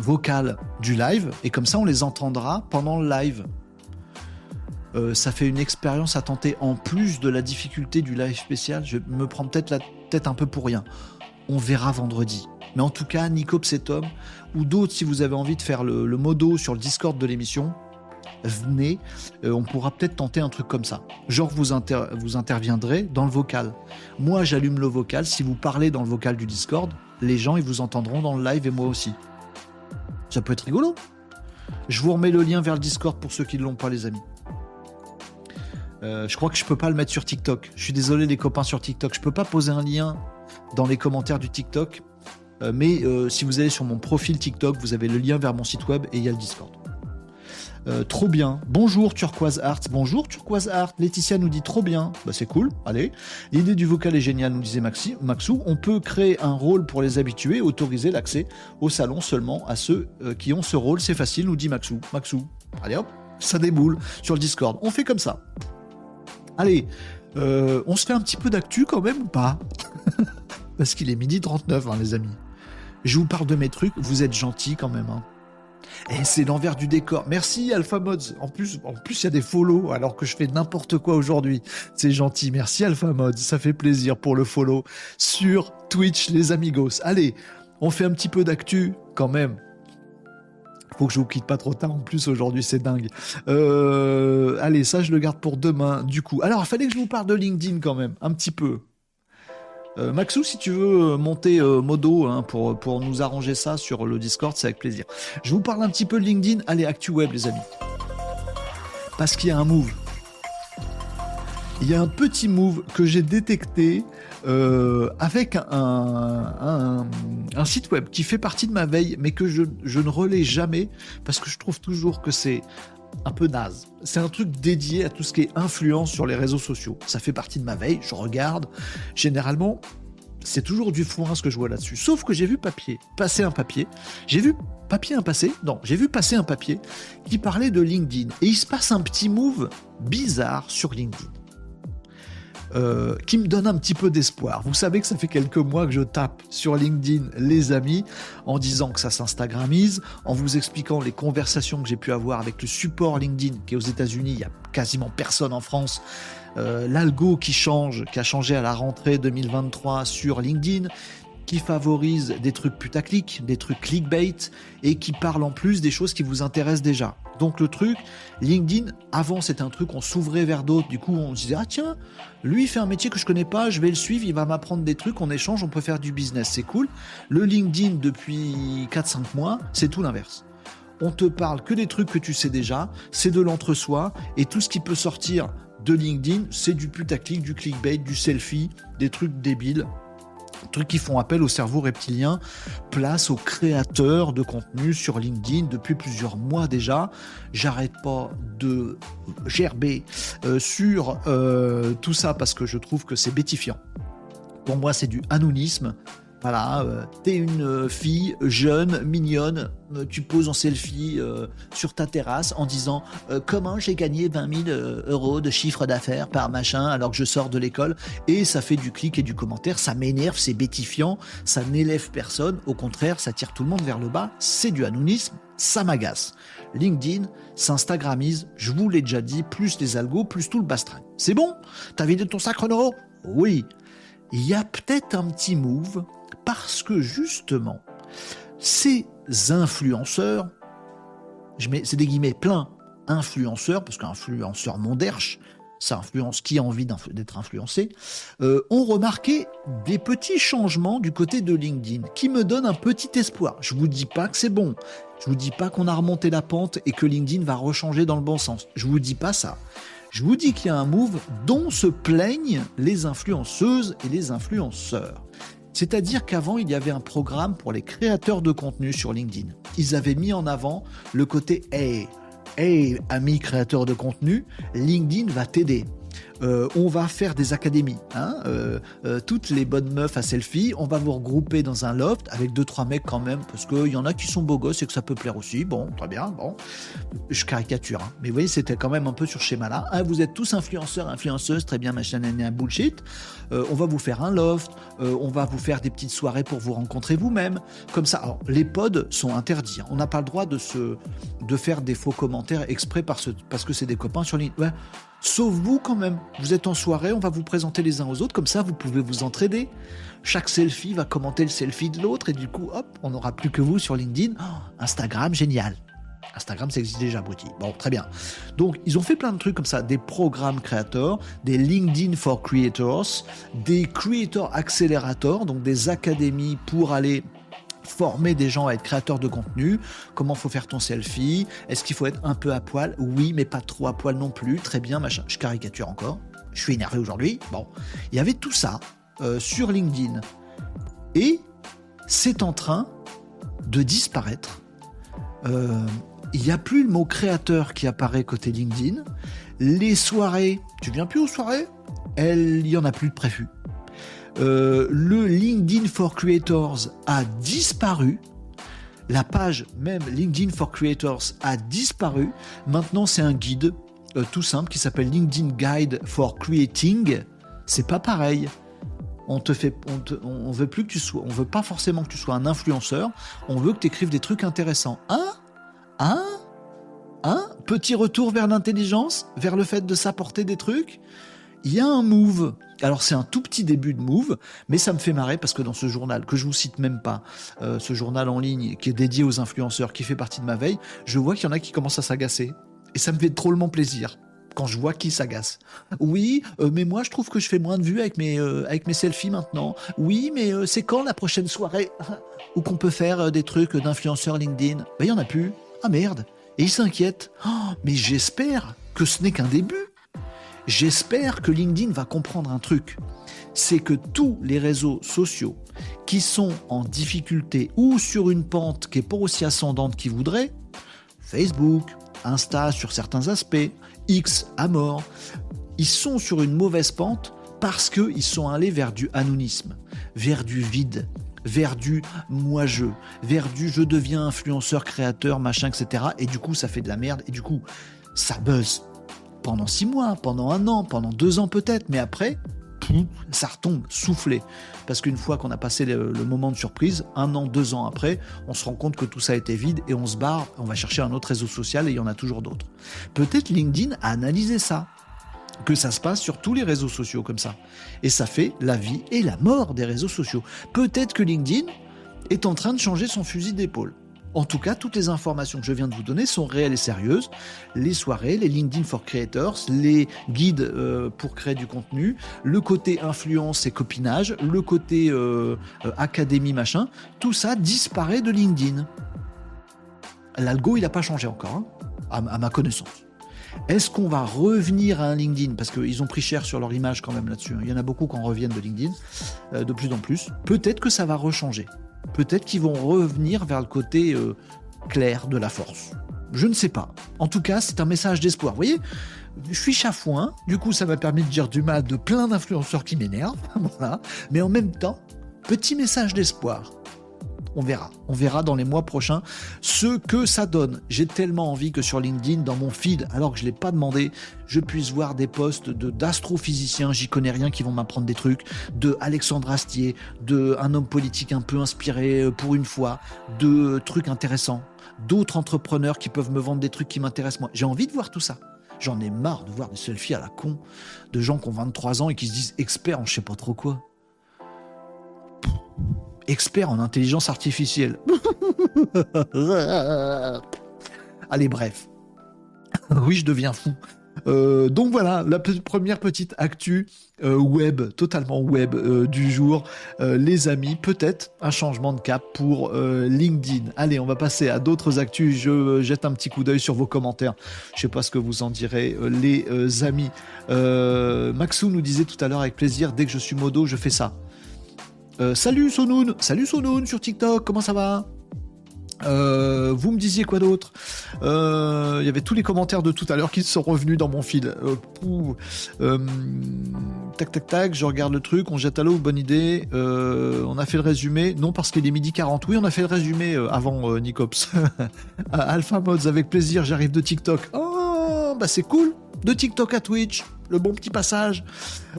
vocal du live, et comme ça, on les entendra pendant le live. Euh, ça fait une expérience à tenter en plus de la difficulté du live spécial. Je me prends peut-être la tête un peu pour rien. On verra vendredi. Mais en tout cas, Nico et Tom, ou d'autres, si vous avez envie de faire le, modo sur le Discord de l'émission, venez. Euh, on pourra peut-être tenter un truc comme ça. Genre, vous, vous interviendrez dans le vocal. Moi, j'allume le vocal. Si vous parlez dans le vocal du Discord, les gens, ils vous entendront dans le live et moi aussi. Ça peut être rigolo. Je vous remets le lien vers le Discord pour ceux qui ne l'ont pas, les amis. Euh, je crois que je peux pas le mettre sur TikTok. Je suis désolé les copains sur TikTok. Je peux pas poser un lien dans les commentaires du TikTok. Euh, mais euh, si vous allez sur mon profil TikTok, vous avez le lien vers mon site web et il y a le Discord. Trop bien. Bonjour Turquoise Art. Bonjour Turquoise Art. Laetitia nous dit trop bien. Bah, c'est cool. Allez. L'idée du vocal est géniale, nous disait Maxou. On peut créer un rôle pour les habitués, autoriser l'accès au salon seulement à ceux qui ont ce rôle. C'est facile, nous dit Maxou. Maxou. Allez hop, ça déboule sur le Discord. On fait comme ça. Allez, euh, on se fait un petit peu d'actu quand même ou pas Parce qu'il est midi 39, hein, les amis. Je vous parle de mes trucs, vous êtes gentils quand même. Hein. Et c'est l'envers du décor. Merci Alpha Mods. En plus, en plus, il y a des follow alors que je fais n'importe quoi aujourd'hui. C'est gentil. Merci Alpha Mods. Ça fait plaisir pour le follow sur Twitch, les amigos. Allez, on fait un petit peu d'actu quand même. Faut que je vous quitte pas trop tard en plus aujourd'hui, c'est dingue. Euh, allez, ça je le garde pour demain. Du coup, alors il fallait que je vous parle de LinkedIn quand même, un petit peu. Euh, Maxou, si tu veux monter euh, Modo hein, pour, pour nous arranger ça sur le Discord, c'est avec plaisir. Je vous parle un petit peu de LinkedIn. Allez, ActuWeb, les amis. Parce qu'il y a un move. Il y a un petit move que j'ai détecté euh, avec un, site web qui fait partie de ma veille, mais que je, ne relais jamais parce que je trouve toujours que c'est un peu naze. C'est un truc dédié à tout ce qui est influence sur les réseaux sociaux. Ça fait partie de ma veille, je regarde. Généralement, c'est toujours du foin ce que je vois là-dessus. Sauf que j'ai vu papier, passer un papier. J'ai vu papier un non, j'ai vu passer un papier qui parlait de LinkedIn. Et il se passe un petit move bizarre sur LinkedIn. Euh, qui me donne un petit peu d'espoir. Vous savez que ça fait quelques mois que je tape sur LinkedIn les amis en disant que ça s'instagrammise, en vous expliquant les conversations que j'ai pu avoir avec le support LinkedIn qui est aux États-Unis, il y a quasiment personne en France. Euh, L'algo qui change, qui a changé à la rentrée 2023 sur LinkedIn, qui favorise des trucs putaclic, des trucs clickbait et qui parle en plus des choses qui vous intéressent déjà. Donc le truc, LinkedIn, avant c'était un truc, on s'ouvrait vers d'autres, du coup on se disait, ah tiens, lui fait un métier que je connais pas, je vais le suivre, il va m'apprendre des trucs, on échange, on peut faire du business, c'est cool. Le LinkedIn depuis 4-5 mois, c'est tout l'inverse. On te parle que des trucs que tu sais déjà, c'est de l'entre-soi, et tout ce qui peut sortir de LinkedIn, c'est du putaclic, du clickbait, du selfie, des trucs débiles, trucs qui font appel au cerveau reptilien, place aux créateurs de contenu sur LinkedIn depuis plusieurs mois déjà. J'arrête pas de gerber euh, sur euh, tout ça parce que je trouve que c'est bétifiant. Pour moi, c'est du anonymisme. Voilà, euh, t'es une euh, fille jeune, mignonne, euh, tu poses en selfie sur ta terrasse en disant comment j'ai gagné 20 000 euros de chiffre d'affaires par machin alors que je sors de l'école et ça fait du clic et du commentaire, ça m'énerve, c'est bétifiant, ça n'élève personne, au contraire ça tire tout le monde vers le bas, c'est du anonymisme, ça m'agace. LinkedIn s'instagrammise, je vous l'ai déjà dit, plus les algos, plus tout le bastring. C'est bon? T'as vidé ton sacre euro Oui. Il y a peut-être un petit move parce que justement, ces influenceurs, je mets, c'est des guillemets plein, influenceurs, parce qu'influenceur monderche, ça influence qui a envie d'être influencé, euh, ont remarqué des petits changements du côté de LinkedIn qui me donnent un petit espoir. Je vous dis pas que c'est bon, je vous dis pas qu'on a remonté la pente et que LinkedIn va rechanger dans le bon sens. Je vous dis pas ça. Je vous dis qu'il y a un move dont se plaignent les influenceuses et les influenceurs. C'est-à-dire qu'avant, il y avait un programme pour les créateurs de contenu sur LinkedIn. Ils avaient mis en avant le côté Hey, hey, ami créateur de contenu, LinkedIn va t'aider. Euh, on va faire des académies. Hein, euh, euh, toutes les bonnes meufs à selfie, on va vous regrouper dans un loft avec deux trois mecs quand même, parce qu'il y en a qui sont beaux gosses et que ça peut plaire aussi. Bon, très bien. Bon, je caricature, hein. mais vous voyez, c'était quand même un peu sur schéma-là. Ah, vous êtes tous influenceurs, influenceuses, très bien, machin, un bullshit. on va vous faire un loft, on va vous faire des petites soirées pour vous rencontrer vous-même, comme ça. Alors, les pods sont interdits. Hein. On n'a pas le droit de se, de faire des faux commentaires exprès parce, parce que c'est des copains sur LinkedIn. Ouais, Sauf vous quand même. Vous êtes en soirée, on va vous présenter les uns aux autres, comme ça vous pouvez vous entraider. Chaque selfie va commenter le selfie de l'autre et du coup, hop, on n'aura plus que vous sur LinkedIn. Oh, Instagram, génial. Instagram, ça existe déjà, abruti. Bon, très bien. Donc, ils ont fait plein de trucs comme ça, des programmes créateurs, des LinkedIn for Creators, des Creator Accelerators, donc des académies pour aller former des gens à être créateurs de contenu, comment faut faire ton selfie, est-ce qu'il faut être un peu à poil? Oui, mais pas trop à poil non plus, très bien, machin. Je caricature encore, je suis énervé aujourd'hui. Bon, il y avait tout ça euh, sur LinkedIn. Et c'est en train de disparaître. Euh, il n'y a plus le mot créateur qui apparaît côté LinkedIn. Les soirées, tu viens plus aux soirées? Il y en a plus de prévu. Euh, le LinkedIn for Creators a disparu. La page même LinkedIn for Creators a disparu. Maintenant, c'est un guide euh, tout simple qui s'appelle LinkedIn Guide for Creating. C'est pas pareil. On te fait, on, veut plus que tu sois, on veut pas forcément que tu sois un influenceur. On veut que tu écrives des trucs intéressants. Hein Hein Petit retour vers l'intelligence, vers le fait de s'apporter des trucs. Il y a un move. Alors c'est un tout petit début de move, mais ça me fait marrer parce que dans ce journal, que je vous cite même pas, euh, ce journal en ligne qui est dédié aux influenceurs, qui fait partie de ma veille, je vois qu'il y en a qui commencent à s'agacer. Et ça me fait drôlement plaisir quand je vois qui s'agace. Oui, euh, mais moi je trouve que je fais moins de vues avec mes, euh, avec mes selfies maintenant. Oui, mais c'est quand la prochaine soirée où qu'on peut faire des trucs d'influenceurs LinkedIn? Ben il y en a plus. Ah merde. Et ils s'inquiètent. Oh, mais j'espère que ce n'est qu'un début. J'espère que LinkedIn va comprendre un truc. C'est que tous les réseaux sociaux qui sont en difficulté ou sur une pente qui est pas aussi ascendante qu'ils voudraient, Facebook, Insta sur certains aspects, X à mort, ils sont sur une mauvaise pente parce qu'ils sont allés vers du anonymisme, vers du vide, vers du moi-je, vers du je deviens influenceur, créateur, machin, etc. Et du coup, ça fait de la merde et du coup, ça buzz pendant six mois, pendant un an, pendant deux ans peut-être, mais après, ça retombe, soufflé. Parce qu'une fois qu'on a passé le, moment de surprise, un an, deux ans après, on se rend compte que tout ça été vide et on se barre, on va chercher un autre réseau social et il y en a toujours d'autres. Peut-être LinkedIn a analysé ça, que ça se passe sur tous les réseaux sociaux comme ça. Et ça fait la vie et la mort des réseaux sociaux. Peut-être que LinkedIn est en train de changer son fusil d'épaule. En tout cas, toutes les informations que je viens de vous donner sont réelles et sérieuses. Les soirées, les LinkedIn for Creators, les guides euh, pour créer du contenu, le côté influence et copinage, le côté euh, euh, académie machin, tout ça disparaît de LinkedIn. L'algo, il n'a pas changé encore, hein, à, ma connaissance. Est-ce qu'on va revenir à un LinkedIn? Parce qu'ils ont pris cher sur leur image quand même là-dessus. Hein. Il y en a beaucoup qui en reviennent de LinkedIn, de plus en plus. Peut-être que ça va rechanger peut-être qu'ils vont revenir vers le côté euh, clair de la force. Je ne sais pas. En tout cas, c'est un message d'espoir. Vous voyez, je suis chafouin, du coup ça m'a permis de dire du mal de plein d'influenceurs qui m'énervent, voilà. mais en même temps, petit message d'espoir on verra. On verra dans les mois prochains ce que ça donne. J'ai tellement envie que sur LinkedIn, dans mon feed, alors que je ne l'ai pas demandé, je puisse voir des posts de d'astrophysiciens, j'y connais rien, qui vont m'apprendre des trucs, de Alexandre Astier, de un homme politique un peu inspiré euh, pour une fois, de trucs intéressants, d'autres entrepreneurs qui peuvent me vendre des trucs qui m'intéressent moi. J'ai envie de voir tout ça. J'en ai marre de voir des selfies à la con de gens qui ont 23 ans et qui se disent experts en je sais pas trop quoi expert en intelligence artificielle. Allez, bref. oui, je deviens fou. Euh, donc voilà, la première petite actu euh, web, totalement web euh, du jour. les amis, peut-être un changement de cap pour LinkedIn. Allez, on va passer à d'autres actus. Je jette un petit coup d'œil sur vos commentaires. Je sais pas ce que vous en direz, les amis. Maxou nous disait tout à l'heure avec plaisir, dès que je suis modo, je fais ça. Euh, salut Sonoun, salut Sonoun sur TikTok, comment ça va euh, vous me disiez quoi d'autre euh, Il y avait tous les commentaires de tout à l'heure qui sont revenus dans mon fil. tac tac tac, je regarde le truc, on jette à l'eau, bonne idée. on a fait le résumé. Non, parce qu'il est midi 40. Oui, on a fait le résumé avant Nicops. Alpha Mods, avec plaisir, j'arrive de TikTok. Oh, bah c'est cool. De TikTok à Twitch le bon petit passage.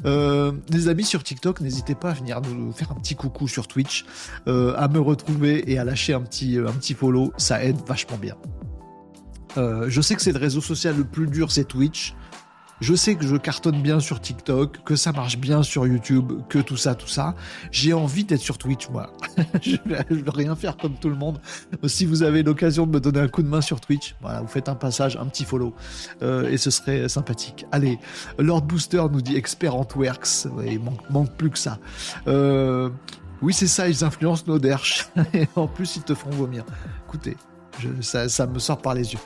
Euh, les amis sur TikTok, n'hésitez pas à venir nous faire un petit coucou sur Twitch, euh, à me retrouver et à lâcher un petit, un petit follow, ça aide vachement bien. Euh, je sais que c'est le réseau social le plus dur, c'est Twitch. Je sais que je cartonne bien sur TikTok, que ça marche bien sur YouTube, que tout ça, tout ça. J'ai envie d'être sur Twitch, moi. je, ne veux rien faire comme tout le monde. Si vous avez l'occasion de me donner un coup de main sur Twitch, voilà, vous faites un passage, un petit follow, euh, et ce serait sympathique. Allez, Lord Booster nous dit expert en twerks. il manque, plus que ça. Euh, oui, c'est ça, ils influencent nos derches. et en plus, ils te font vomir. Écoutez, ça, me sort par les yeux.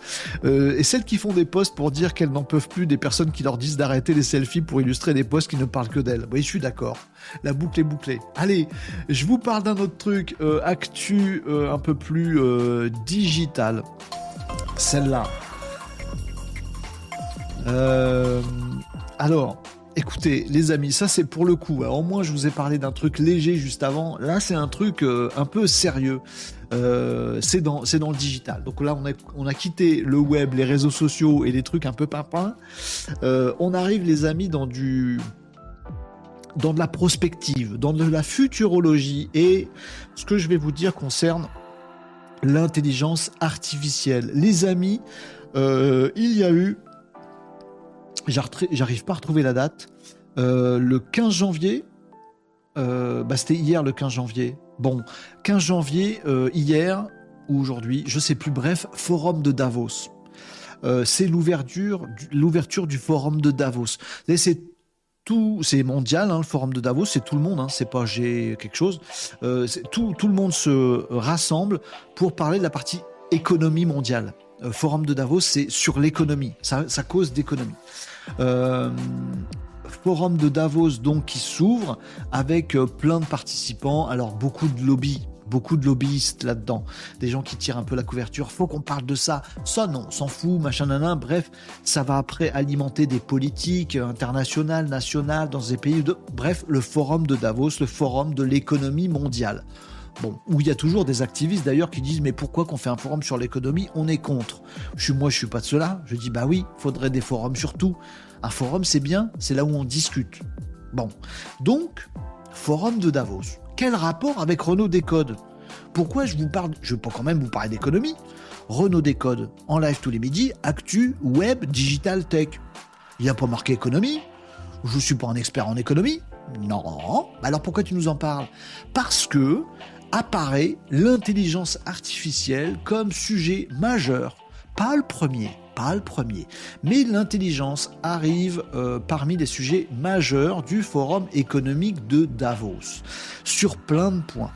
Euh, et celles qui font des posts pour dire qu'elles n'en peuvent plus des personnes qui leur disent d'arrêter les selfies pour illustrer des posts qui ne parlent que d'elles. Oui, je suis d'accord. La boucle est bouclée. Allez, je vous parle d'un autre truc, euh, actu euh, un peu plus digital. celle-là. Alors, écoutez, les amis, ça c'est pour le coup. Alors, au moins, je vous ai parlé d'un truc léger juste avant. Là, c'est un truc euh, un peu sérieux. Euh, c'est dans, le digital. Donc là, on a, quitté le web, les réseaux sociaux et les trucs un peu papins. on arrive, les amis, dans du dans de la prospective, dans de la futurologie. Et ce que je vais vous dire concerne l'intelligence artificielle. Les amis, il y a eu J'arrive pas à retrouver la date. Euh, le 15 janvier, euh, bah c'était hier le 15 janvier. Bon, 15 janvier, euh, hier ou aujourd'hui, je sais plus. Bref, forum de Davos. c'est l'ouverture, du forum de Davos. C'est tout, c'est mondial, hein, le forum de Davos, c'est tout le monde, hein, c'est pas j'ai quelque chose. tout, tout le monde se rassemble pour parler de la partie économie mondiale. Forum de Davos, c'est sur l'économie, ça, ça cause d'économie. Euh, forum de Davos donc qui s'ouvre avec euh, plein de participants, alors beaucoup de lobbies beaucoup de lobbyistes là-dedans, des gens qui tirent un peu la couverture. Faut qu'on parle de ça. Ça non, s'en fout, machin nanan. Bref, ça va après alimenter des politiques internationales, nationales dans des pays de. Bref, le forum de Davos, le forum de l'économie mondiale. Bon, où il y a toujours des activistes d'ailleurs qui disent mais pourquoi qu'on fait un forum sur l'économie On est contre. Je moi, je suis pas de cela. Je dis bah oui, faudrait des forums sur tout. Un forum c'est bien, c'est là où on discute. Bon, donc forum de Davos. Quel rapport avec Renault Décode? Pourquoi je vous parle Je peux quand même vous parler d'économie. Renault Décode en live tous les midis, actu, web, digital, tech. Il n'y a pas marqué économie. Je ne suis pas un expert en économie. Non. Alors pourquoi tu nous en parles? Parce que apparaît l'intelligence artificielle comme sujet majeur. Pas le premier, pas le premier, mais l'intelligence arrive euh, parmi les sujets majeurs du Forum économique de Davos, sur plein de points.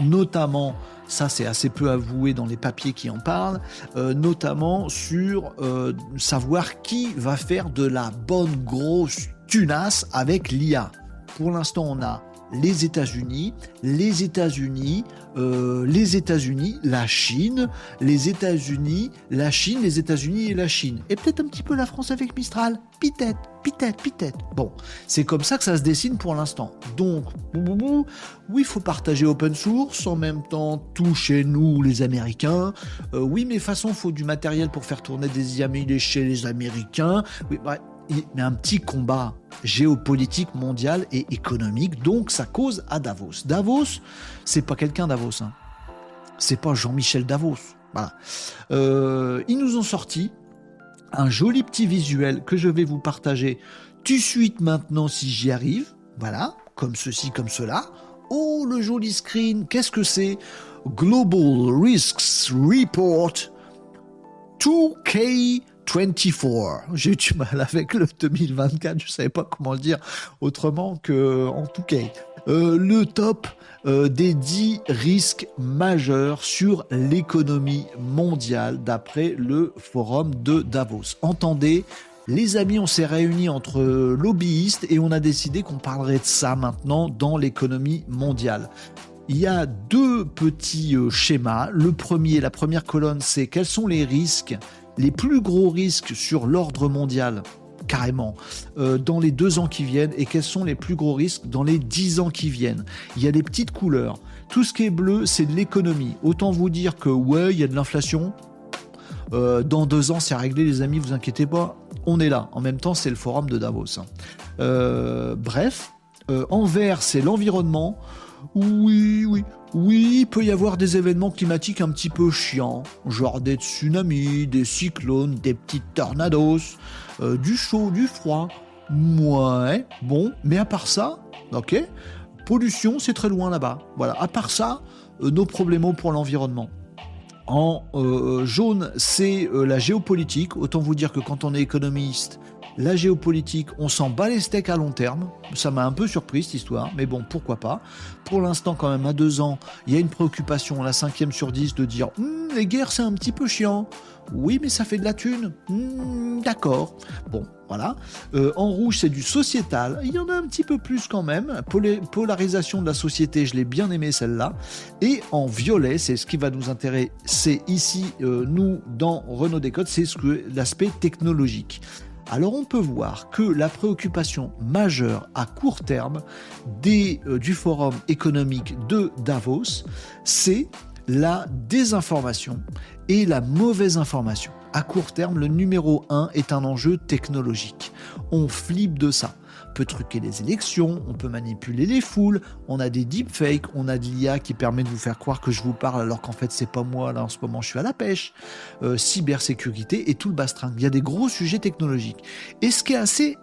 Notamment, ça c'est assez peu avoué dans les papiers qui en parlent, euh, notamment sur euh, savoir qui va faire de la bonne grosse tunasse avec l'IA. Pour l'instant, on a les États-Unis, les États-Unis, euh, les États-Unis, la Chine, les États-Unis, la Chine, les États-Unis et la Chine. Et peut-être un petit peu la France avec Mistral. Pitette, pitette, pitette. Bon, c'est comme ça que ça se dessine pour l'instant. Donc, oui, il faut partager open source, en même temps, tout chez nous, les Américains. Euh, oui, mais de toute façon, faut du matériel pour faire tourner des IAM chez les Américains. Oui, bref mais un petit combat géopolitique mondial et économique, donc ça cause à Davos. Davos, c'est pas quelqu'un Davos, hein. c'est pas Jean-Michel Davos. Voilà. Euh, ils nous ont sorti un joli petit visuel que je vais vous partager tout de suite maintenant si j'y arrive. Voilà, comme ceci, comme cela. Oh, le joli screen, qu'est-ce que c'est? Global Risks Report 2K 24. J'ai eu du mal avec le 2024, je savais pas comment le dire autrement que en tout cas. Euh, le top euh, des 10 risques majeurs sur l'économie mondiale d'après le forum de Davos. Entendez, les amis, on s'est réunis entre lobbyistes et on a décidé qu'on parlerait de ça maintenant dans l'économie mondiale. Il y a deux petits euh, schémas. Le premier, la première colonne, c'est quels sont les risques les plus gros risques sur l'ordre mondial carrément euh, dans les deux ans qui viennent et quels sont les plus gros risques dans les dix ans qui viennent. Il y a des petites couleurs. Tout ce qui est bleu, c'est de l'économie. Autant vous dire que ouais, il y a de l'inflation. Euh, dans deux ans, c'est réglé, les amis, vous inquiétez pas. On est là. En même temps, c'est le forum de Davos. Hein. Euh, bref, en vert, c'est l'environnement. Oui, oui. Oui, il peut y avoir des événements climatiques un petit peu chiants, genre des tsunamis, des cyclones, des petites tornados, euh, du chaud, du froid. Ouais, bon, mais à part ça, ok, pollution, c'est très loin là-bas. Voilà, à part ça, euh, nos problèmes pour l'environnement. En euh, jaune, c'est la géopolitique. Autant vous dire que quand on est économiste, La géopolitique, on s'en bat les steaks à long terme. Ça m'a un peu surpris cette histoire, mais bon, pourquoi pas. Pour l'instant, quand même, à deux ans, il y a une préoccupation, la cinquième sur dix, de dire hum, les guerres, c'est un petit peu chiant. Oui, mais ça fait de la thune. Hum, d'accord. Bon, voilà. Euh, en rouge, c'est du sociétal. Il y en a un petit peu plus quand même. polarisation de la société, je l'ai bien aimé celle-là. Et en violet, c'est ce qui va nous intéresser ici, euh, nous, dans Renault Décode, c'est ce l'aspect technologique. Alors on peut voir que la préoccupation majeure à court terme euh, du Forum économique de Davos, c'est la désinformation et la mauvaise information. À court terme, le numéro 1 est un enjeu technologique. On flippe de ça peut truquer les élections, on peut manipuler les foules, on a des deepfakes, on a de l'IA qui permet de vous faire croire que je vous parle alors qu'en fait c'est pas moi, là en ce moment je suis à la pêche, euh, cybersécurité et tout le bastring. Il y a des gros sujets technologiques. Et ce qui est assez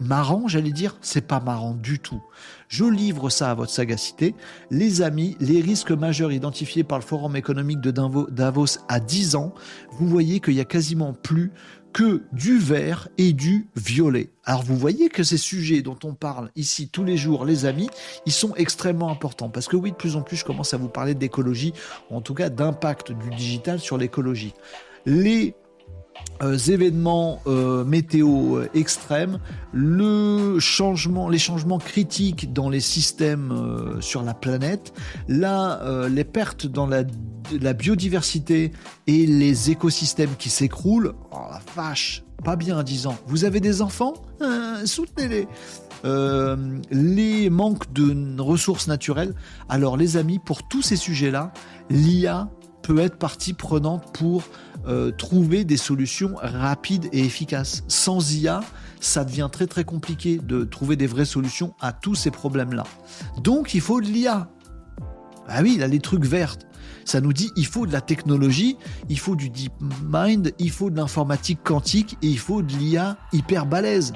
marrant, j'allais dire, c'est pas marrant du tout. Je livre ça à votre sagacité. Les amis, les risques majeurs identifiés par le Forum économique de Davos à 10 ans, vous voyez qu'il y a quasiment plus que du vert et du violet. Alors vous voyez que ces sujets dont on parle ici tous les jours, les amis, ils sont extrêmement importants. Parce que oui, de plus en plus, je commence à vous parler d'écologie, en tout cas d'impact du digital sur l'écologie. Événements euh, météo euh, extrêmes, le changement, les changements critiques dans les systèmes sur la planète, là, les pertes dans la, biodiversité et les écosystèmes qui s'écroulent. Oh la vache, pas bien à 10 ans. Vous avez des enfants? Soutenez-les. les manques de ressources naturelles. Alors les amis, pour tous ces sujets-là, l'IA peut être partie prenante pour euh, trouver des solutions rapides et efficaces. Sans IA, ça devient très très compliqué de trouver des vraies solutions à tous ces problèmes-là. Donc il faut de l'IA. Ah oui, a les trucs verts. Ça nous dit il faut de la technologie, il faut du deep mind, il faut de l'informatique quantique et il faut de l'IA hyper balèze.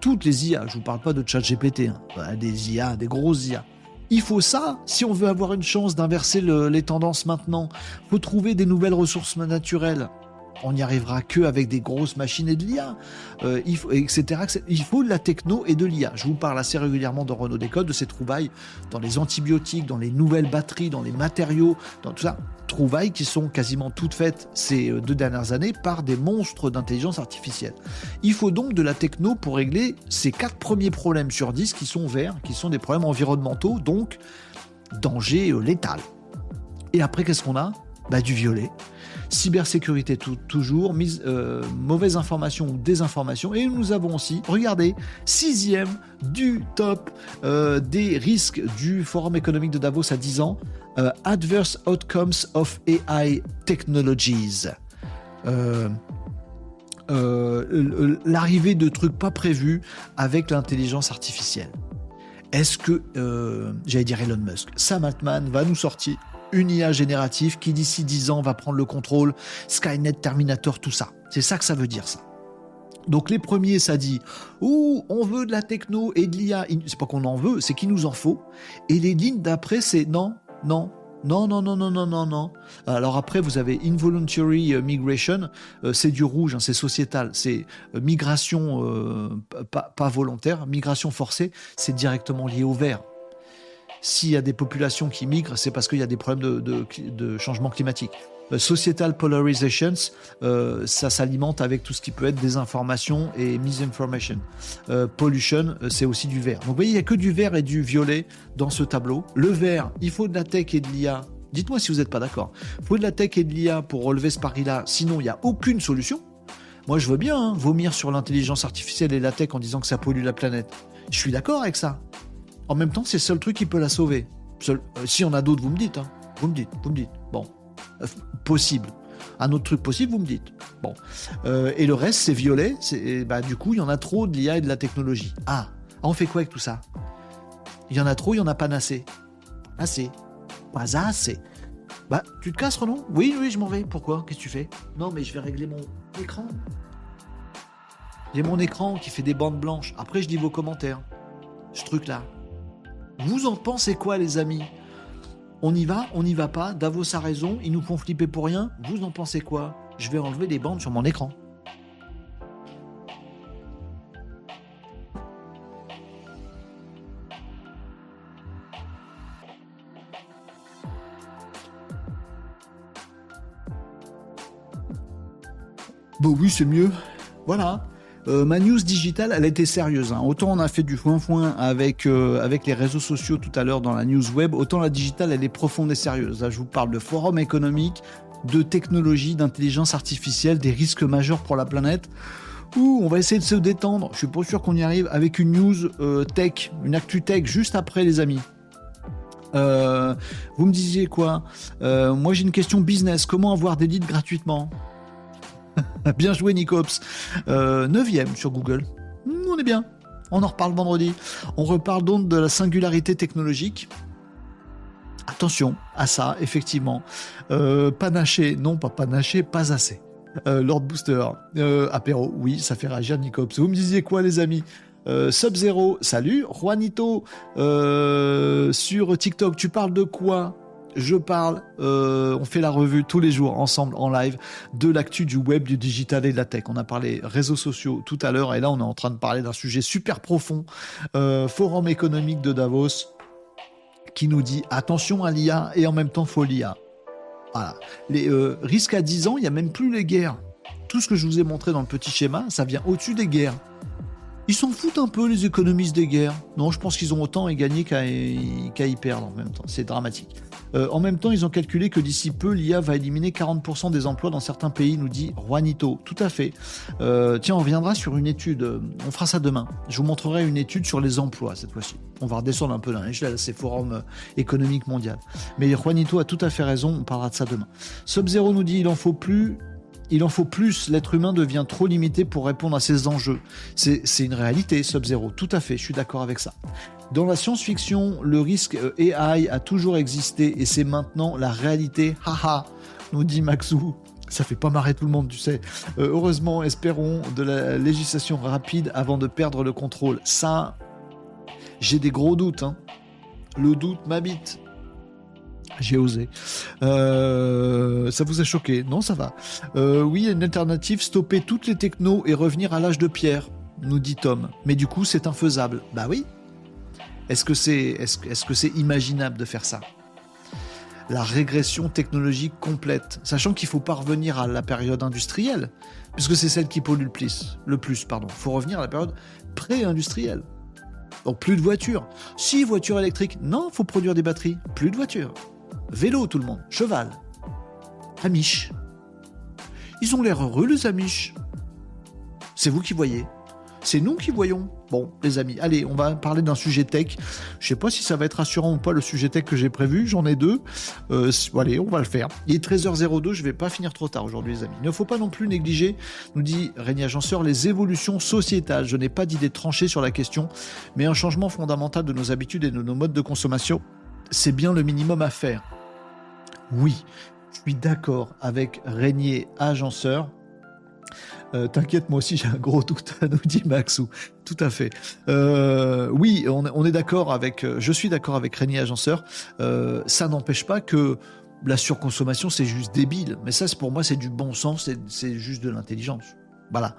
Toutes les IA, je vous parle pas de chat GPT, hein. des IA, des grosses IA. Il faut ça si on veut avoir une chance d'inverser les tendances maintenant. Il faut trouver des nouvelles ressources naturelles. On n'y arrivera que avec des grosses machines et de l'IA, euh, etc. Il faut de la techno et de l'IA. Je vous parle assez régulièrement dans Renault Décode de ces trouvailles dans les antibiotiques, dans les nouvelles batteries, dans les matériaux, dans tout ça trouvailles qui sont quasiment toutes faites ces euh, deux dernières années par des monstres d'intelligence artificielle. Il faut donc de la techno pour régler ces quatre premiers problèmes sur 10 qui sont verts, qui sont des problèmes environnementaux, donc danger euh, létal. Et après, qu'est-ce qu'on a? Bah, Du violet. Cybersécurité toujours, mise, euh, mauvaise information ou désinformation. Et nous avons aussi, regardez, sixième du top des risques du Forum économique de Davos à 10 ans, euh, Adverse Outcomes of AI Technologies. Euh, euh, l'arrivée de trucs pas prévus avec l'intelligence artificielle. Est-ce que, j'allais dire Elon Musk, Sam Altman va nous sortir une IA générative qui d'ici 10 ans va prendre le contrôle, Skynet, Terminator, tout ça. C'est ça que ça veut dire ça. Donc les premiers, ça dit, ouh, on veut de la techno et de l'IA. C'est pas qu'on en veut, c'est qu'il nous en faut. Et les lignes d'après, c'est non, non, non, non, non, non, non, non. Alors après, vous avez involuntary euh, migration, euh, c'est du rouge, hein, c'est sociétal, c'est euh, migration pas, volontaire, migration forcée, c'est directement lié au vert. S'il y a des populations qui migrent, c'est parce qu'il y a des problèmes de changement climatique. Euh, societal polarizations, euh, ça s'alimente avec tout ce qui peut être désinformation et misinformation. Euh, pollution, c'est aussi du vert. Donc vous voyez, il n'y a que du vert et du violet dans ce tableau. Le vert, il faut de la tech et de l'IA. Dites-moi si vous n'êtes pas d'accord. Il faut de la tech et de l'IA pour relever ce pari-là, sinon il n'y a aucune solution. Moi, je veux bien hein, vomir sur l'intelligence artificielle et la tech en disant que ça pollue la planète. Je suis d'accord avec ça. En même temps, c'est le seul truc qui peut la sauver. si on a d'autres, vous me dites. Hein. Vous me dites, vous me dites. Bon possible. Un autre truc possible, vous me dites. Bon. Euh, et le reste, c'est violet. Bah, du coup, il y en a trop de l'IA et de la technologie. Ah, on fait quoi avec tout ça? Il y en a trop, il y en a pas assez. Assez. Pas assez. Bah, tu te casses, Renaud? Oui, oui, je m'en vais. Pourquoi? Qu'est-ce que tu fais? Non, mais je vais régler mon écran. J'ai mon écran qui fait des bandes blanches. Après, je dis vos commentaires. Ce truc-là. Vous en pensez quoi, les amis? On y va, on n'y va pas, Davos a raison, ils nous font flipper pour rien, vous en pensez quoi? Je vais enlever des bandes sur mon écran. Bon oui, c'est mieux. Voilà, euh, ma news digitale, elle été sérieuse. Hein. Autant on a fait du foin-foin avec, euh, avec les réseaux sociaux tout à l'heure dans la news web, autant la digitale, elle est profonde et sérieuse. Je vous parle de forum économique, de technologie, d'intelligence artificielle, des risques majeurs pour la planète. Ouh, on va essayer de se détendre. Je suis pas sûr qu'on y arrive avec une news euh, tech, une actu tech juste après, les amis. vous me disiez quoi? Moi, j'ai une question business. Comment avoir des leads gratuitement? bien joué, Nicops. Euh, neuvième sur Google. Hmm, on est bien. On en reparle vendredi. On reparle donc de la singularité technologique. Attention à ça, effectivement. Euh, panaché, non pas panaché, pas assez. Euh, Lord Booster, euh, apéro, oui, ça fait réagir Nicops. Vous me disiez quoi, les amis? Sub-Zero, salut. Juanito, sur TikTok, tu parles de quoi? Je parle, euh, on fait la revue tous les jours ensemble en live de l'actu du web, du digital et de la tech. On a parlé réseaux sociaux tout à l'heure et là on est en train de parler d'un sujet super profond, euh, forum économique de Davos qui nous dit attention à l'IA et en même temps faut l'IA. Voilà. Les euh, risques à 10 ans, il n'y a même plus les guerres. Tout ce que je vous ai montré dans le petit schéma, ça vient au-dessus des guerres. Ils s'en foutent un peu, les économistes des guerres. Non, je pense qu'ils ont autant à gagner qu'à y perdre en même temps. C'est dramatique. Euh, en même temps, ils ont calculé que d'ici peu, l'IA va éliminer 40% des emplois dans certains pays, nous dit Juanito. Tout à fait. Euh, tiens, on reviendra sur une étude. On fera ça demain. Je vous montrerai une étude sur les emplois cette fois-ci. On va redescendre un peu dans l'échelle, ces forums euh, économiques mondiaux. Mais Juanito a tout à fait raison. On parlera de ça demain. Sub-Zero nous dit il en faut plus il en faut plus, l'être humain devient trop limité pour répondre à ces enjeux. C'est une réalité, Sub-Zero, tout à fait, je suis d'accord avec ça. Dans la science-fiction, le risque euh, AI a toujours existé et c'est maintenant la réalité. Haha, nous dit Maxou. Ça fait pas marrer tout le monde, tu sais. Euh, heureusement, espérons de la législation rapide avant de perdre le contrôle. Ça, j'ai des gros doutes. Hein. Le doute m'habite. J'ai osé. Euh, ça vous a choqué Non, ça va. oui, une alternative, stopper toutes les technos et revenir à l'âge de pierre, nous dit Tom. Mais du coup, c'est infaisable. Bah oui, est-ce que c'est est -ce, que c'est imaginable de faire ça La régression technologique complète, sachant qu'il faut pas revenir à la période industrielle, puisque c'est celle qui pollue le plus. Le plus, pardon. faut revenir à la période pré-industrielle. Donc plus de voitures. Si voitures électriques, non, faut produire des batteries. Plus de voitures. Vélo, tout le monde. Cheval. Amish. Ils ont l'air heureux, les Amish. C'est vous qui voyez. C'est nous qui voyons. Bon, les amis, allez, on va parler d'un sujet tech. Je sais pas si ça va être rassurant ou pas le sujet tech que j'ai prévu. J'en ai deux. Euh, allez, on va le faire. Il est 13h02. Je vais pas finir trop tard aujourd'hui, les amis. Il ne faut pas non plus négliger, nous dit Régnier Agenceur, les évolutions sociétales. Je n'ai pas d'idée tranchée sur la question, mais un changement fondamental de nos habitudes et de nos modes de consommation, c'est bien le minimum à faire. Oui, je suis d'accord avec Régnier Agenceur. Euh, t'inquiète, moi aussi j'ai un gros doute, nous dit Maxou. Tout à fait. Euh, oui, on, est d'accord avec. Euh, je suis d'accord avec Régnier Agenceur. ça n'empêche pas que la surconsommation c'est juste débile. Mais ça, pour moi, c'est du bon sens. C'est juste de l'intelligence. Voilà.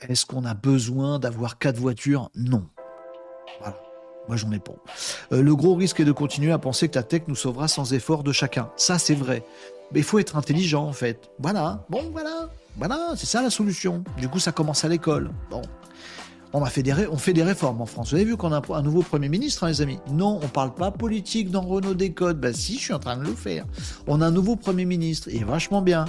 Est-ce qu'on a besoin d'avoir quatre voitures? Non. Moi, j'en ai pas. le gros risque est de continuer à penser que la tech nous sauvera sans effort de chacun. Ça, c'est vrai. Mais il faut être intelligent, en fait. Voilà. Bon, voilà. Voilà, c'est ça la solution. Du coup, ça commence à l'école. Bon. On, a fait des réformes en France. Vous avez vu qu'on a un nouveau Premier ministre, hein, les amis? Non, on parle pas politique dans Renault Décode. Ben si, je suis en train de le faire. On a un nouveau Premier ministre. Il est vachement bien.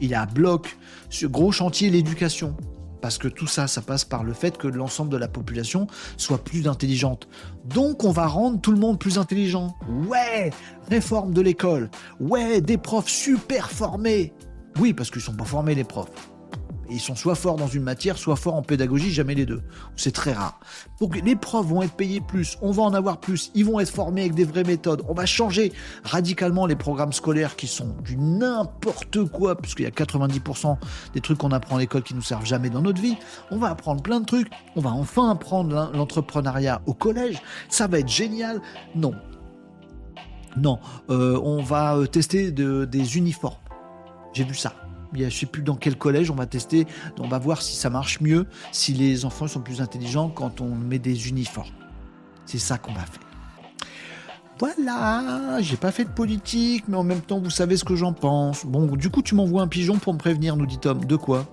Il à bloc. Ce gros chantier, l'éducation. Parce que tout ça, ça passe par le fait que l'ensemble de la population soit plus intelligente. Donc on va rendre tout le monde plus intelligent. Ouais, réforme de l'école. Ouais, des profs super formés. Oui, parce qu'ils sont pas formés les profs. Ils sont soit forts dans une matière, soit forts en pédagogie, jamais les deux. C'est très rare. Donc les profs vont être payés plus, on va en avoir plus, ils vont être formés avec des vraies méthodes. On va changer radicalement les programmes scolaires qui sont du n'importe quoi, puisqu'il y a 90% des trucs qu'on apprend à l'école qui nous servent jamais dans notre vie. On va apprendre plein de trucs. On va enfin apprendre l'entrepreneuriat au collège. Ça va être génial. Non. Non, euh, on va euh, tester des uniformes j'ai vu ça. Je ne sais plus dans quel collège on va tester. On va voir si ça marche mieux, si les enfants sont plus intelligents quand on met des uniformes. C'est ça qu'on va faire. Voilà, j'ai pas fait de politique, mais en même temps, vous savez ce que j'en pense. Bon, du coup, tu m'envoies un pigeon pour me prévenir, nous dit Tom. De quoi?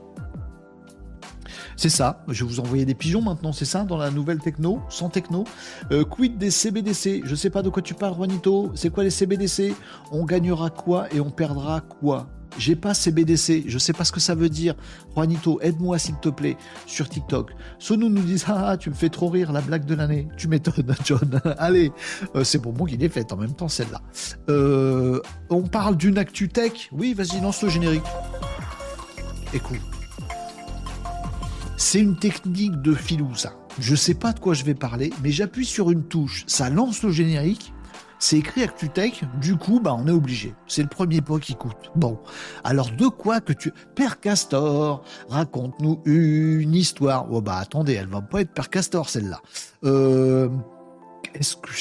C'est ça, je vais vous envoyer des pigeons maintenant, c'est ça, dans la nouvelle techno, sans techno. Euh, quid des CBDC Je sais pas de quoi tu parles, Juanito. C'est quoi les CBDC On gagnera quoi et on perdra quoi? J'ai pas CBDC, je sais pas ce que ça veut dire. Juanito, aide-moi s'il te plaît sur TikTok. Sonou nous dit ah tu me fais trop rire la blague de l'année. Tu m'étonnes John. Allez, euh, c'est pour moi qu'il est fait en même temps celle-là. Euh, on parle d'une actu tech. Oui, vas-y lance le générique. Écoute. C'est une technique de filou, ça. Je sais pas de quoi je vais parler, mais j'appuie sur une touche, ça lance le générique. C'est écrit ActuTech, du coup, bah, on est obligé. C'est le premier point qui coûte. Bon. Alors, de quoi que tu. Père Castor, raconte-nous une histoire. Oh, bah, attendez, elle va pas être Père Castor, celle-là. Euh. Est-ce que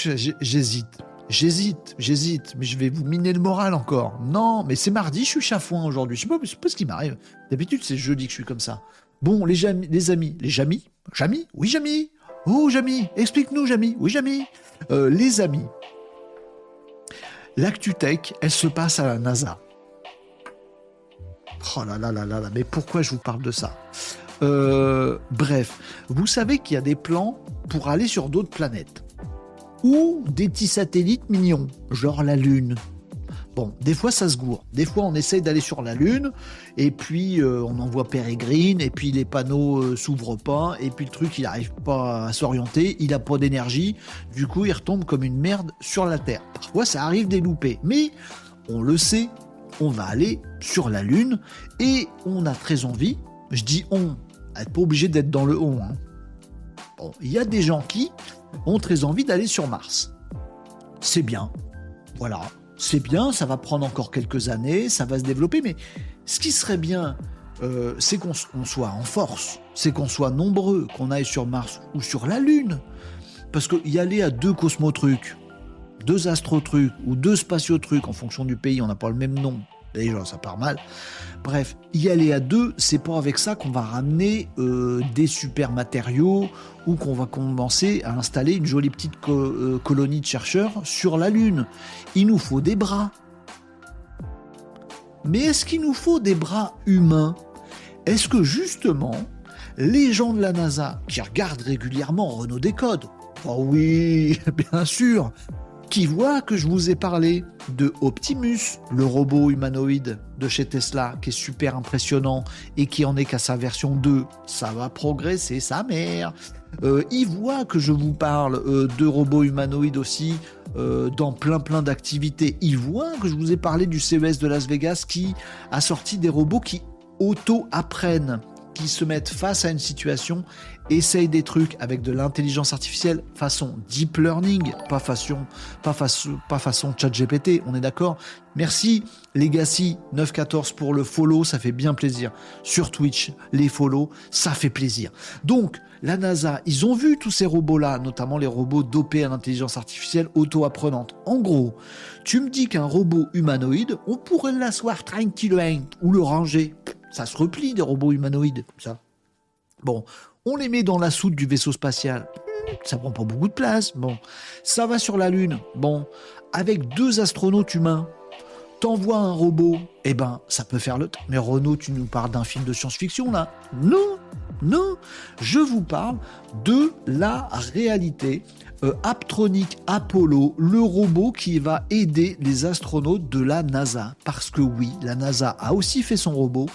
j'hésite J'hésite, j'hésite, mais je vais vous miner le moral encore. Non, mais c'est mardi, je suis chafouin aujourd'hui. Je sais pas, pas ce qui m'arrive. D'habitude, c'est jeudi que je suis comme ça. Bon, les, amis, les amis, les Jamy, Jamy Oui, Jamy Oh, Jamy, explique-nous, Jamy. Oui, Jamy. Euh, les amis, l'actu-tech, elle se passe à la NASA. Oh là là là là là, mais pourquoi je vous parle de ça? Euh, Bref, vous savez qu'il y a des plans pour aller sur d'autres planètes. Ou des petits satellites mignons, genre la Lune, Bon, des fois ça se gourre. Des fois on essaye d'aller sur la Lune, et puis euh, on envoie Pérégrine, et puis les panneaux euh, s'ouvrent pas, et puis le truc il n'arrive pas à s'orienter, il a pas d'énergie, du coup il retombe comme une merde sur la Terre. Parfois ça arrive des loupés, mais on le sait, on va aller sur la Lune, et on a très envie, je dis on, être pas obligé d'être dans le on. Hein. Bon, il y a des gens qui ont très envie d'aller sur Mars. C'est bien. Voilà c'est bien, ça va prendre encore quelques années, ça va se développer, mais ce qui serait bien, euh, c'est qu'on soit en force, c'est qu'on soit nombreux, qu'on aille sur Mars ou sur la Lune. Parce y aller à deux cosmotrucs, deux astrotrucs ou deux spatiotrucs en fonction du pays, on n'a pas le même nom, Déjà, ça part mal. Bref, y aller à deux, c'est pas avec ça qu'on va ramener euh, des super matériaux ou qu'on va commencer à installer une jolie petite euh, colonie de chercheurs sur la Lune. Il nous faut des bras. Mais est-ce qu'il nous faut des bras humains? Est-ce que justement, les gens de la NASA qui regardent régulièrement Renault Décode, oh oui, bien sûr, qui voit que je vous ai parlé de Optimus, le robot humanoïde de chez Tesla, qui est super impressionnant et qui en est qu'à sa version 2. Ça va progresser sa mère. Euh, il voit que je vous parle euh, de robots humanoïdes aussi euh, dans plein plein d'activités. Il voit que je vous ai parlé du CES de Las Vegas qui a sorti des robots qui auto-apprennent se mettent face à une situation, essayent des trucs avec de l'intelligence artificielle façon deep learning, pas façon, pas façon, pas façon chat GPT, on est d'accord? Merci Legacy 914 pour le follow, ça fait bien plaisir. Sur Twitch, les follow, ça fait plaisir. Donc, la NASA, ils ont vu tous ces robots-là, notamment les robots dopés à l'intelligence artificielle auto-apprenante. En gros, tu me dis qu'un robot humanoïde, on pourrait l'asseoir tranquillement ou le ranger ça se replie des robots humanoïdes, ça. Bon, on les met dans la soute du vaisseau spatial. Ça prend pas beaucoup de place. Bon, ça va sur la Lune. Bon, avec deux astronautes humains, t'envoies un robot, eh ben, ça peut faire le. Mais Renault, tu nous parles d'un film de science-fiction là Non, non, je vous parle de la réalité euh, Aptronic Apollo, le robot qui va aider les astronautes de la NASA. Parce que oui, la NASA a aussi fait son robot,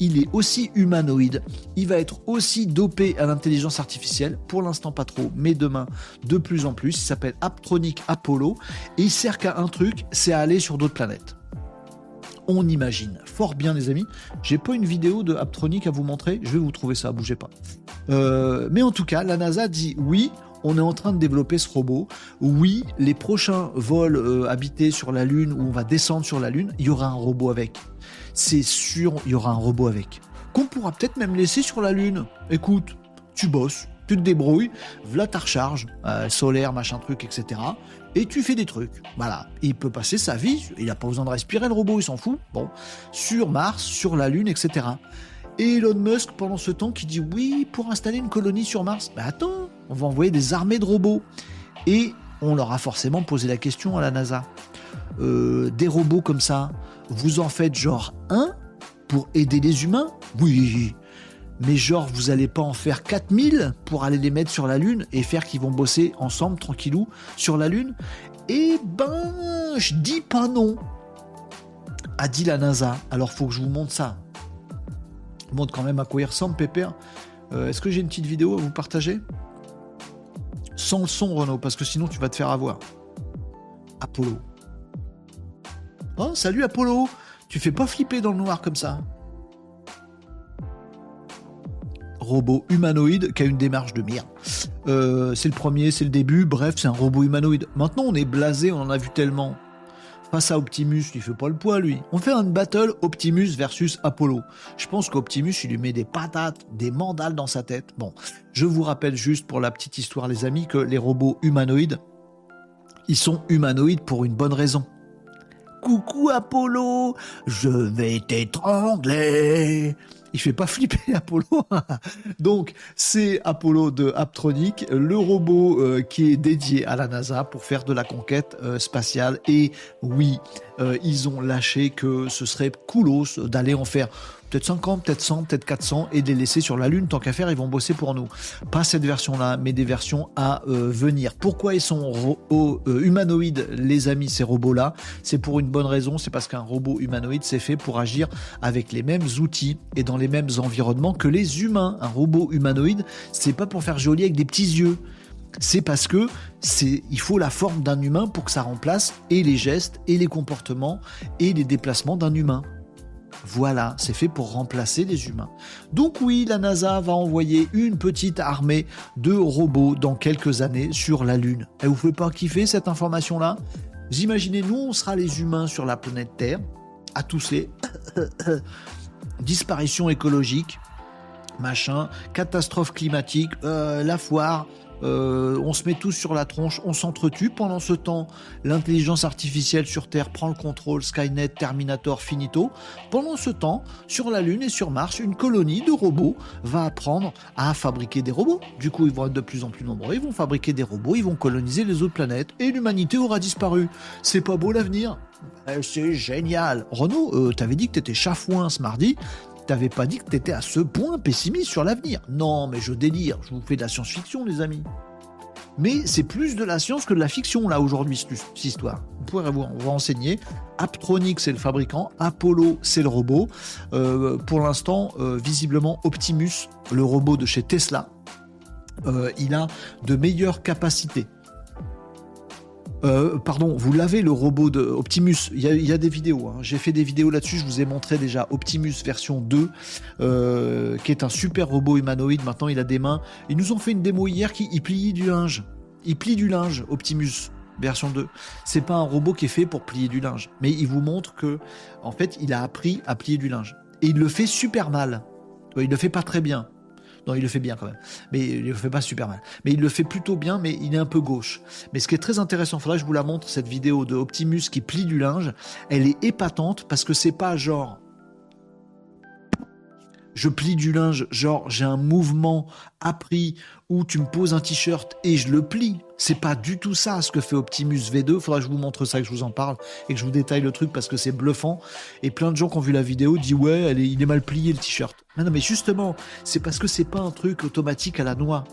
il est aussi humanoïde, il va être aussi dopé à l'intelligence artificielle, pour l'instant pas trop, mais demain de plus en plus, il s'appelle Aptronic Apollo, et il sert qu'à un truc, c'est à aller sur d'autres planètes. On imagine. Fort bien les amis. J'ai pas une vidéo de Aptronic à vous montrer, je vais vous trouver ça, bougez pas. Euh, mais en tout cas, la NASA dit oui, on est en train de développer ce robot. Oui, les prochains vols euh, habités sur la Lune où on va descendre sur la Lune, il y aura un robot avec. C'est sûr, il y aura un robot avec. Qu'on pourra peut-être même laisser sur la Lune. Écoute, tu bosses, tu te débrouilles, voilà ta recharge, euh, solaire, machin truc, etc. Et tu fais des trucs. Voilà. il peut passer sa vie, il n'a pas besoin de respirer le robot, il s'en fout. Bon, sur Mars, sur la Lune, etc. Et Elon Musk, pendant ce temps, qui dit oui, pour installer une colonie sur Mars. Mais attends, on va envoyer des armées de robots. Et on leur a forcément posé la question à la NASA. Euh, des robots comme ça, vous en faites genre un pour aider les humains? Oui. Mais genre, vous allez pas en faire 4000 pour aller les mettre sur la Lune et faire qu'ils vont bosser ensemble, tranquillou, sur la Lune? Eh ben, je dis pas non. A dit la NASA. Alors faut que je vous montre ça. Je montre quand même à quoi il ressemble, Pépère. Euh, est-ce que j'ai une petite vidéo à vous partager? Sans le son, Renaud, parce que sinon tu vas te faire avoir. Apollo. Oh, salut Apollo Tu fais pas flipper dans le noir comme ça. Robot humanoïde qui a une démarche de merde. Euh, c'est le premier, c'est le début, bref, c'est un robot humanoïde. Maintenant, on est blasé, on en a vu tellement face à Optimus, il fait pas le poids lui. On fait un battle Optimus versus Apollo. Je pense qu'Optimus, il lui met des patates, des mandales dans sa tête. Bon, je vous rappelle juste pour la petite histoire les amis que les robots humanoïdes, ils sont humanoïdes pour une bonne raison. Coucou Apollo, je vais t'étrangler il fait pas flipper Apollo. Donc c'est Apollo de Aptronic, le robot euh, qui est dédié à la NASA pour faire de la conquête euh, spatiale. Et oui, euh, ils ont lâché que ce serait coolos d'aller en faire peut-être 50, peut-être 100, peut-être 400 et de les laisser sur la Lune. Tant qu'à faire, ils vont bosser pour nous. Pas cette version-là, mais des versions à euh, venir. Pourquoi ils sont euh, humanoïdes, les amis, ces robots-là? C'est pour une bonne raison, c'est parce qu'un robot humanoïde, c'est fait pour agir avec les mêmes outils et dans les mêmes environnements que les humains. Un robot humanoïde, c'est pas pour faire joli avec des petits yeux c'est parce que c'est il faut la forme d'un humain pour que ça remplace et les gestes et les comportements et les déplacements d'un humain. Voilà, c'est fait pour remplacer les humains. Donc oui, la NASA va envoyer une petite armée de robots dans quelques années sur la Lune. Et vous pouvez pas kiffer cette information-là? Vous imaginez, nous, on sera les humains sur la planète Terre, à tousser, disparition écologique, machin, catastrophe climatique, euh, la foire, euh, on se met tous sur la tronche, on s'entretue. Pendant ce temps, l'intelligence artificielle sur Terre prend le contrôle, Skynet, Terminator, finito. Pendant ce temps, sur la Lune et sur Mars, une colonie de robots va apprendre à fabriquer des robots. Du coup, ils vont être de plus en plus nombreux, ils vont fabriquer des robots, ils vont coloniser les autres planètes et l'humanité aura disparu. C'est pas beau l'avenir? Eh, C'est génial. Renaud, euh, t'avais dit que t'étais chafouin ce mardi t'avais pas dit que t'étais à ce point pessimiste sur l'avenir. Non, mais je délire, je vous fais de la science-fiction, les amis. Mais c'est plus de la science que de la fiction, là, aujourd'hui, cette histoire. Vous pourrez vous, renseigner. Aptronic, c'est le fabricant. Apollo, c'est le robot. Euh, pour l'instant, euh, visiblement, Optimus, le robot de chez Tesla, euh, il a de meilleures capacités. Euh, pardon, vous l'avez le robot de Optimus. Il y a, des vidéos. Hein. J'ai fait des vidéos là-dessus. Je vous ai montré déjà Optimus version 2, euh, qui est un super robot humanoïde. Maintenant, il a des mains. Ils nous ont fait une démo hier qui il plie du linge. Il plie du linge, Optimus version 2. C'est pas un robot qui est fait pour plier du linge, mais il vous montre que, en fait, il a appris à plier du linge. Et il le fait super mal. Il le fait pas très bien. Non, il le fait bien quand même. Mais il le fait pas super mal. Mais il le fait plutôt bien, mais il est un peu gauche. Mais ce qui est très intéressant, faudrait que je vous la montre, cette vidéo de Optimus qui plie du linge. Elle est épatante parce que c'est pas genre je plie du linge, genre j'ai un mouvement appris où tu me poses un t-shirt et je le plie. C'est pas du tout ça ce que fait Optimus V2. Faudra que je vous montre ça, que je vous en parle et que je vous détaille le truc parce que c'est bluffant. Et plein de gens qui ont vu la vidéo disent ouais, il est mal plié le t-shirt. Non, mais justement, c'est parce que c'est pas un truc automatique à la noix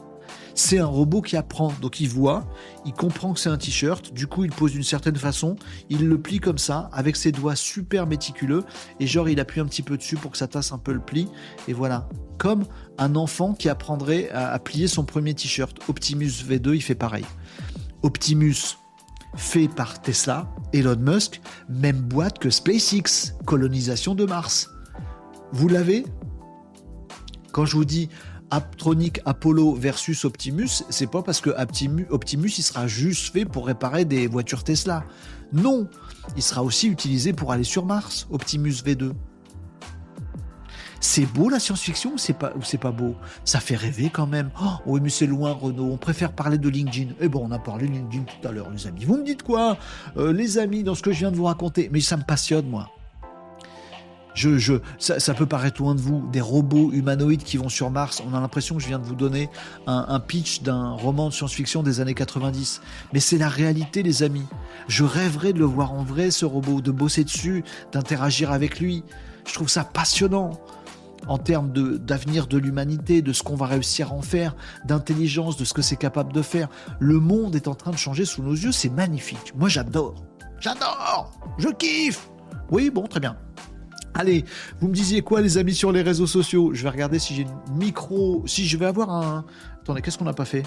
c'est un robot qui apprend. Donc il voit, il comprend que c'est un t-shirt, du coup il pose d'une certaine façon, il le plie comme ça, avec ses doigts super méticuleux, et genre il appuie un petit peu dessus pour que ça tasse un peu le pli, et voilà. Comme un enfant qui apprendrait à, plier son premier t-shirt. Optimus V2, il fait pareil. Optimus, fait par Tesla, Elon Musk, même boîte que SpaceX, colonisation de Mars. Vous l'avez? Quand je vous dis Aptronic Apollo versus Optimus, c'est pas parce que Optimus, il sera juste fait pour réparer des voitures Tesla. Non, il sera aussi utilisé pour aller sur Mars, Optimus V2. C'est beau la science-fiction ou c'est pas, pas beau? Ça fait rêver quand même. Oh, oui, mais c'est loin, Renault. On préfère parler de LinkedIn. Eh bon, on a parlé de LinkedIn tout à l'heure, les amis. Vous me dites quoi, euh, les amis, dans ce que je viens de vous raconter Mais ça me passionne, moi. Je, je, ça, peut paraître loin de vous, des robots humanoïdes qui vont sur Mars. On a l'impression que je viens de vous donner un, pitch d'un roman de science-fiction des années 90. Mais c'est la réalité, les amis. Je rêverais de le voir en vrai, ce robot, de bosser dessus, d'interagir avec lui. Je trouve ça passionnant en termes d'avenir de, l'humanité, de ce qu'on va réussir à en faire, d'intelligence, de ce que c'est capable de faire. Le monde est en train de changer sous nos yeux, c'est magnifique. Moi j'adore. J'adore Je kiffe Oui, bon, très bien. Allez, vous me disiez quoi les amis sur les réseaux sociaux? Je vais regarder si j'ai une micro, si je vais avoir un... Attendez, qu'est-ce qu'on n'a pas fait?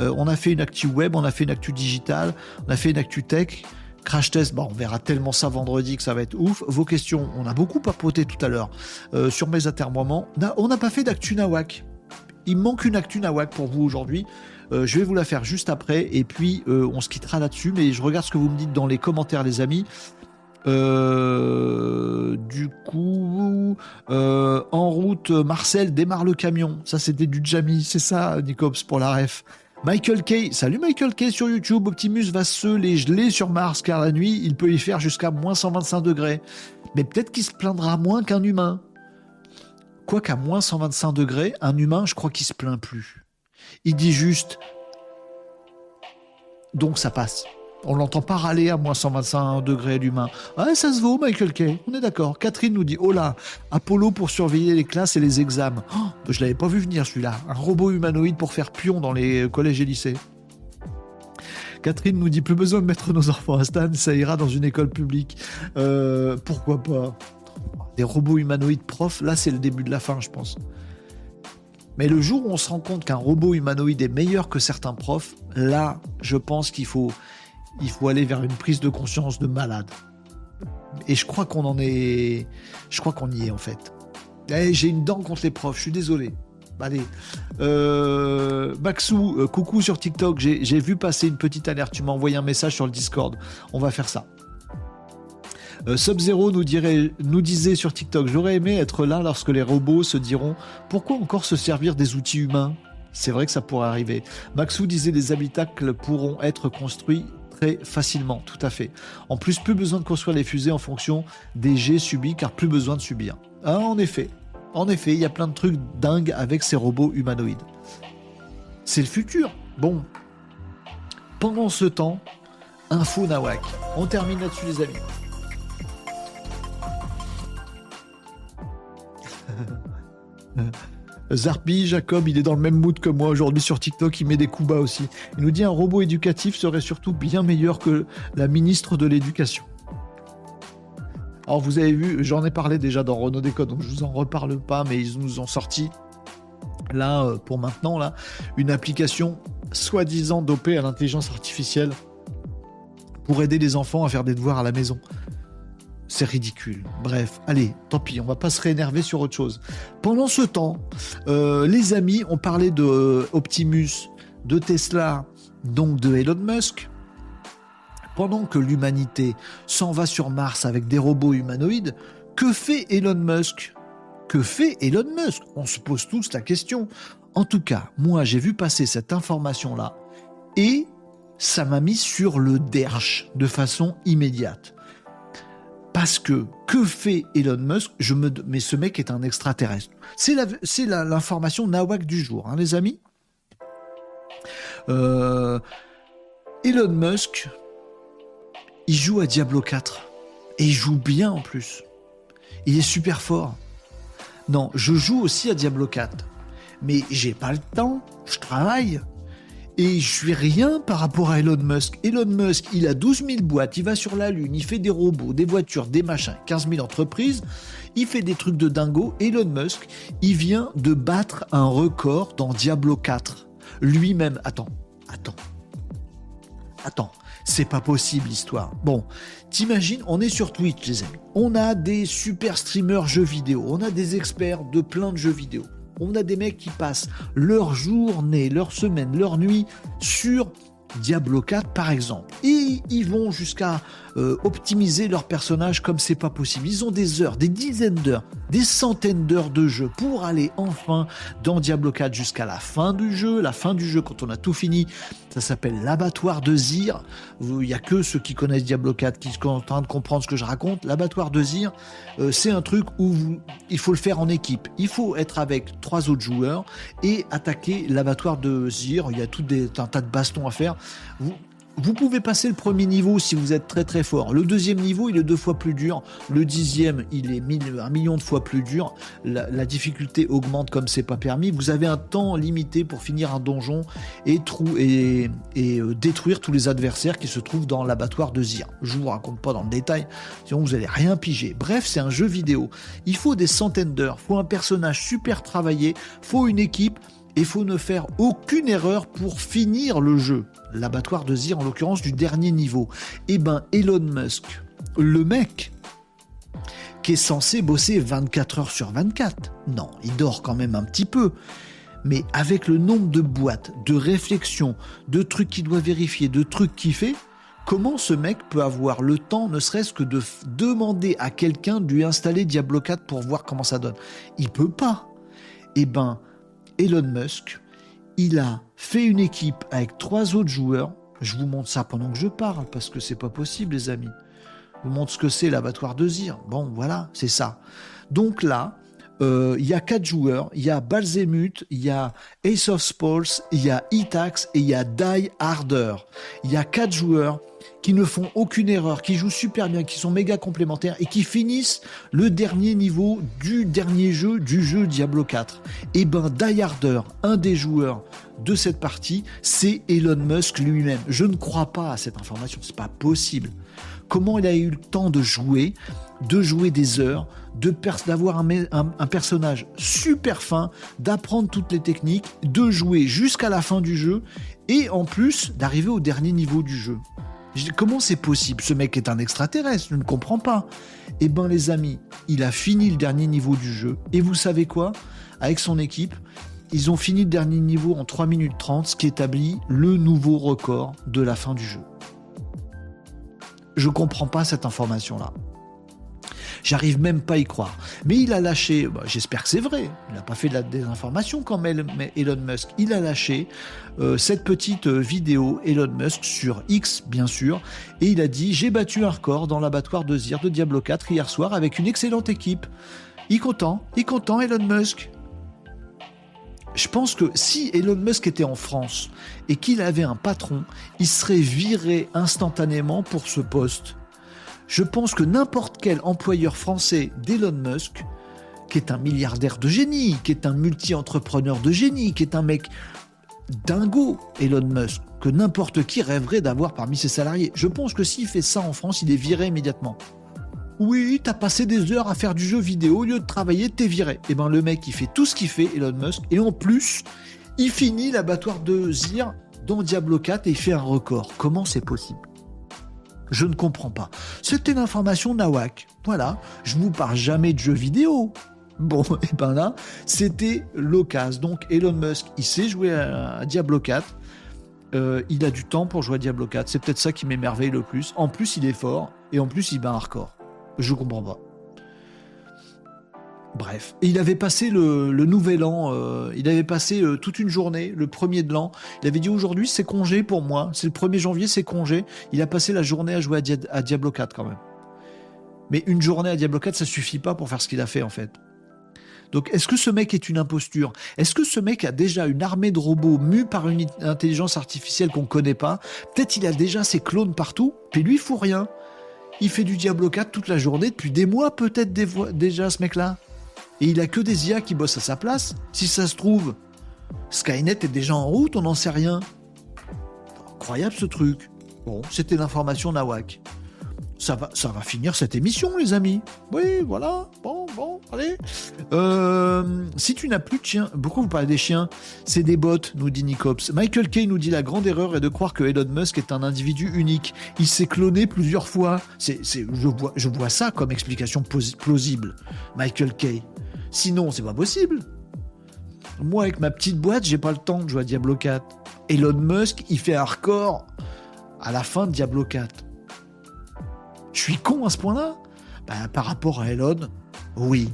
Euh, On a fait une actu web, on a fait une actu digitale, on a fait une actu tech. Crash test, bon, on verra tellement ça vendredi que ça va être ouf. Vos questions, on a beaucoup papoté tout à l'heure euh, sur mes atermoiements. On n'a pas fait d'actu nawak. Il manque une actu nawak pour vous aujourd'hui. Euh, je vais vous la faire juste après et puis on se quittera là-dessus. Mais je regarde ce que vous me dites dans les commentaires, les amis. Du coup, en route, Marcel démarre le camion. Ça, c'était du Jamie, c'est ça, Nicops, pour la ref. Michael Kay, salut Michael Kay sur YouTube. Optimus va se les geler sur Mars car la nuit, il peut y faire jusqu'à moins 125 degrés. Mais peut-être qu'il se plaindra moins qu'un humain. Quoiqu'à moins 125 degrés, un humain, je crois qu'il se plaint plus. Il dit juste. Donc ça passe. On l'entend pas râler à moins 125 degrés l'humain. Ah, ça se vaut, Michael Kay. On est d'accord. Catherine nous dit Oh là, Apollo pour surveiller les classes et les examens. Oh, je l'avais pas vu venir celui-là. Un robot humanoïde pour faire pion dans les collèges et lycées. Catherine nous dit Plus besoin de mettre nos enfants à Stan, ça ira dans une école publique. Euh, pourquoi pas? Des robots humanoïdes profs, là c'est le début de la fin, je pense. Mais le jour où on se rend compte qu'un robot humanoïde est meilleur que certains profs, là, je pense qu'il faut, il faut aller vers une prise de conscience de malade. Et je crois qu'on en est. Je crois qu'on y est en fait. Eh, j'ai une dent contre les profs, je suis désolé. Allez. Euh, Maxou, euh, coucou sur TikTok, j'ai vu passer une petite alerte. Tu m'as envoyé un message sur le Discord. On va faire ça. Euh, Sub-Zero nous, nous disait sur TikTok J'aurais aimé être là lorsque les robots se diront Pourquoi encore se servir des outils humains? C'est vrai que ça pourrait arriver. Maxou disait les habitacles pourront être construits facilement, tout à fait. En plus, plus besoin de construire les fusées en fonction des jets subis, car plus besoin de subir. Ah, en effet, en effet, il y a plein de trucs dingues avec ces robots humanoïdes. C'est le futur. Bon. Pendant ce temps, info Nawak. On termine là-dessus, les amis. Zarpi, Jacob, il est dans le même mood que moi aujourd'hui sur TikTok, il met des coups bas aussi. Il nous dit un robot éducatif serait surtout bien meilleur que la ministre de l'Éducation. Alors vous avez vu, j'en ai parlé déjà dans Renault Décode, donc je vous en reparle pas, mais ils nous ont sorti là euh, pour maintenant là une application soi-disant dopée à l'intelligence artificielle pour aider les enfants à faire des devoirs à la maison. C'est ridicule. Bref, allez, tant pis, on va pas se réénerver sur autre chose. Pendant ce temps, euh, les amis ont parlé de euh, Optimus, de Tesla, donc de Elon Musk. Pendant que l'humanité s'en va sur Mars avec des robots humanoïdes, que fait Elon Musk? Que fait Elon Musk? On se pose tous la question. En tout cas, moi j'ai vu passer cette information-là et ça m'a mis sur le derche de façon immédiate. Parce que que fait Elon Musk? Je me, mais ce mec est un extraterrestre. C'est l'information nawak du jour, hein, les amis. Euh, Elon Musk, il joue à Diablo 4 et il joue bien en plus. Il est super fort. Non, je joue aussi à Diablo 4, mais j'ai pas le temps. Je travaille. Et je suis rien par rapport à Elon Musk. Elon Musk, il a 12 000 boîtes, il va sur la Lune, il fait des robots, des voitures, des machins, 15 000 entreprises, il fait des trucs de dingo. Elon Musk, il vient de battre un record dans Diablo 4. Lui-même, attends, attends, attends, c'est pas possible l'histoire. Bon, t'imagines, on est sur Twitch, les amis. On a des super streamers jeux vidéo, on a des experts de plein de jeux vidéo on a des mecs qui passent leur journée, leur semaine, leur nuit sur Diablo 4 par exemple. Et ils vont jusqu'à euh, optimiser leur personnage comme c'est pas possible. Ils ont des heures, des dizaines d'heures, des centaines d'heures de jeu pour aller enfin dans Diablo 4 jusqu'à la fin du jeu. La fin du jeu, quand on a tout fini, ça s'appelle l'abattoir de Zir. Il y a que ceux qui connaissent Diablo 4 qui sont en train de comprendre ce que je raconte. L'abattoir de Zir, euh, c'est un truc où il faut le faire en équipe. Il faut être avec trois autres joueurs et attaquer l'abattoir de Zir. Il y a tout un tas de bastons à faire. Vous pouvez passer le premier niveau si vous êtes très très fort. Le deuxième niveau, il est deux fois plus dur. Le dixième, il est un million de fois plus dur. La, difficulté augmente comme c'est pas permis. Vous avez un temps limité pour finir un donjon et, euh, détruire tous les adversaires qui se trouvent dans l'abattoir de Zir. Je vous raconte pas dans le détail, sinon vous allez rien piger. Bref, c'est un jeu vidéo. Il faut des centaines d'heures, faut un personnage super travaillé, faut une équipe il faut ne faire aucune erreur pour finir le jeu. L'abattoir de Zir, en l'occurrence du dernier niveau. Eh ben, Elon Musk, le mec qui est censé bosser 24 heures sur 24. Non, il dort quand même un petit peu. Mais avec le nombre de boîtes, de réflexions, de trucs qu'il doit vérifier, de trucs qu'il fait, comment ce mec peut avoir le temps, ne serait-ce que de demander à quelqu'un de lui installer Diablo 4 pour voir comment ça donne? Il peut pas. Eh ben, Elon Musk, il a fait une équipe avec trois autres joueurs. Je vous montre ça pendant que je parle, parce que c'est pas possible, les amis. Je vous montre ce que c'est l'abattoir de Zir. Bon, voilà, c'est ça. Donc là, euh, il y a quatre joueurs. Il y a Balzemut, il y a Ace of Spalls, il y a Itax et il y a Die Harder. Il y a quatre joueurs qui ne font aucune erreur, qui jouent super bien, qui sont méga complémentaires et qui finissent le dernier niveau du dernier jeu du jeu Diablo 4. Et eh ben Die un des joueurs de cette partie, c'est Elon Musk lui-même. Je ne crois pas à cette information, c'est pas possible. Comment il a eu le temps de jouer, de jouer des heures, d'avoir un, personnage super fin, d'apprendre toutes les techniques, de jouer jusqu'à la fin du jeu et en plus d'arriver au dernier niveau du jeu? Comment c'est possible? Ce mec est un extraterrestre, je ne comprends pas. Eh ben les amis, il a fini le dernier niveau du jeu. Et vous savez quoi? Avec son équipe, ils ont fini le dernier niveau en 3 minutes 30, ce qui établit le nouveau record de la fin du jeu. Je comprends pas cette information-là. J'arrive même pas à y croire. Mais il a lâché, bah, j'espère que c'est vrai, il n'a pas fait de la désinformation quand même, mais Elon Musk, il a lâché cette petite euh, vidéo Elon Musk sur X, bien sûr, et il a dit J'ai battu un record dans l'abattoir de Zir de Diablo 4 hier soir avec une excellente équipe. Il content, il content Elon Musk. Je pense que si Elon Musk était en France et qu'il avait un patron, il serait viré instantanément pour ce poste je pense que n'importe quel employeur français d'Elon Musk, qui est un milliardaire de génie, qui est un multi-entrepreneur de génie, qui est un mec dingo, Elon Musk, que n'importe qui rêverait d'avoir parmi ses salariés. Je pense que s'il fait ça en France, il est viré immédiatement. Oui, t'as passé des heures à faire du jeu vidéo, au lieu de travailler, t'es viré. Et eh ben le mec, il fait tout ce qu'il fait, Elon Musk, et en plus, il finit l'abattoir de Zir dans Diablo 4 et il fait un record. Comment c'est possible? Je ne comprends pas. C'était l'information Nawak. Voilà, je vous parle jamais de jeux vidéo. Bon, et ben là, c'était l'occasion. Donc Elon Musk, il sait jouer à, Diablo 4. Euh, il a du temps pour jouer à Diablo 4. C'est peut-être ça qui m'émerveille le plus. En plus, il est fort. Et en plus, il bat un record. Je comprends pas. Bref, il avait passé le, nouvel an, euh, il avait passé euh, toute une journée, le premier de l'an. Il avait dit aujourd'hui c'est congé pour moi, c'est le 1er janvier, c'est congé. Il a passé la journée à jouer à, Diablo 4 quand même. Mais une journée à Diablo 4, ça suffit pas pour faire ce qu'il a fait en fait. Donc est-ce que ce mec est une imposture? Est-ce que ce mec a déjà une armée de robots mus par une intelligence artificielle qu'on connaît pas? Peut-être il a déjà ses clones partout, puis lui il fout rien. Il fait du Diablo 4 toute la journée depuis des mois peut-être déjà ce mec-là et il a que des IA qui bossent à sa place. Si ça se trouve, Skynet est déjà en route, on n'en sait rien. Incroyable ce truc. Bon, c'était l'information Nawak. Ça va, finir cette émission, les amis. Oui, voilà. Bon, bon, allez. Euh, si tu n'as plus de chiens, pourquoi vous parlez des chiens? C'est des bots, nous dit Nicops. Michael Kay nous dit la grande erreur est de croire que Elon Musk est un individu unique. Il s'est cloné plusieurs fois. C'est, je, vois, je vois ça comme explication plausible. Michael Kay. Sinon, c'est pas possible. Moi, avec ma petite boîte, j'ai pas le temps de jouer à Diablo 4. Elon Musk, il fait un record à la fin de Diablo 4. Je suis con à ce point-là ben, Par rapport à Elon, oui.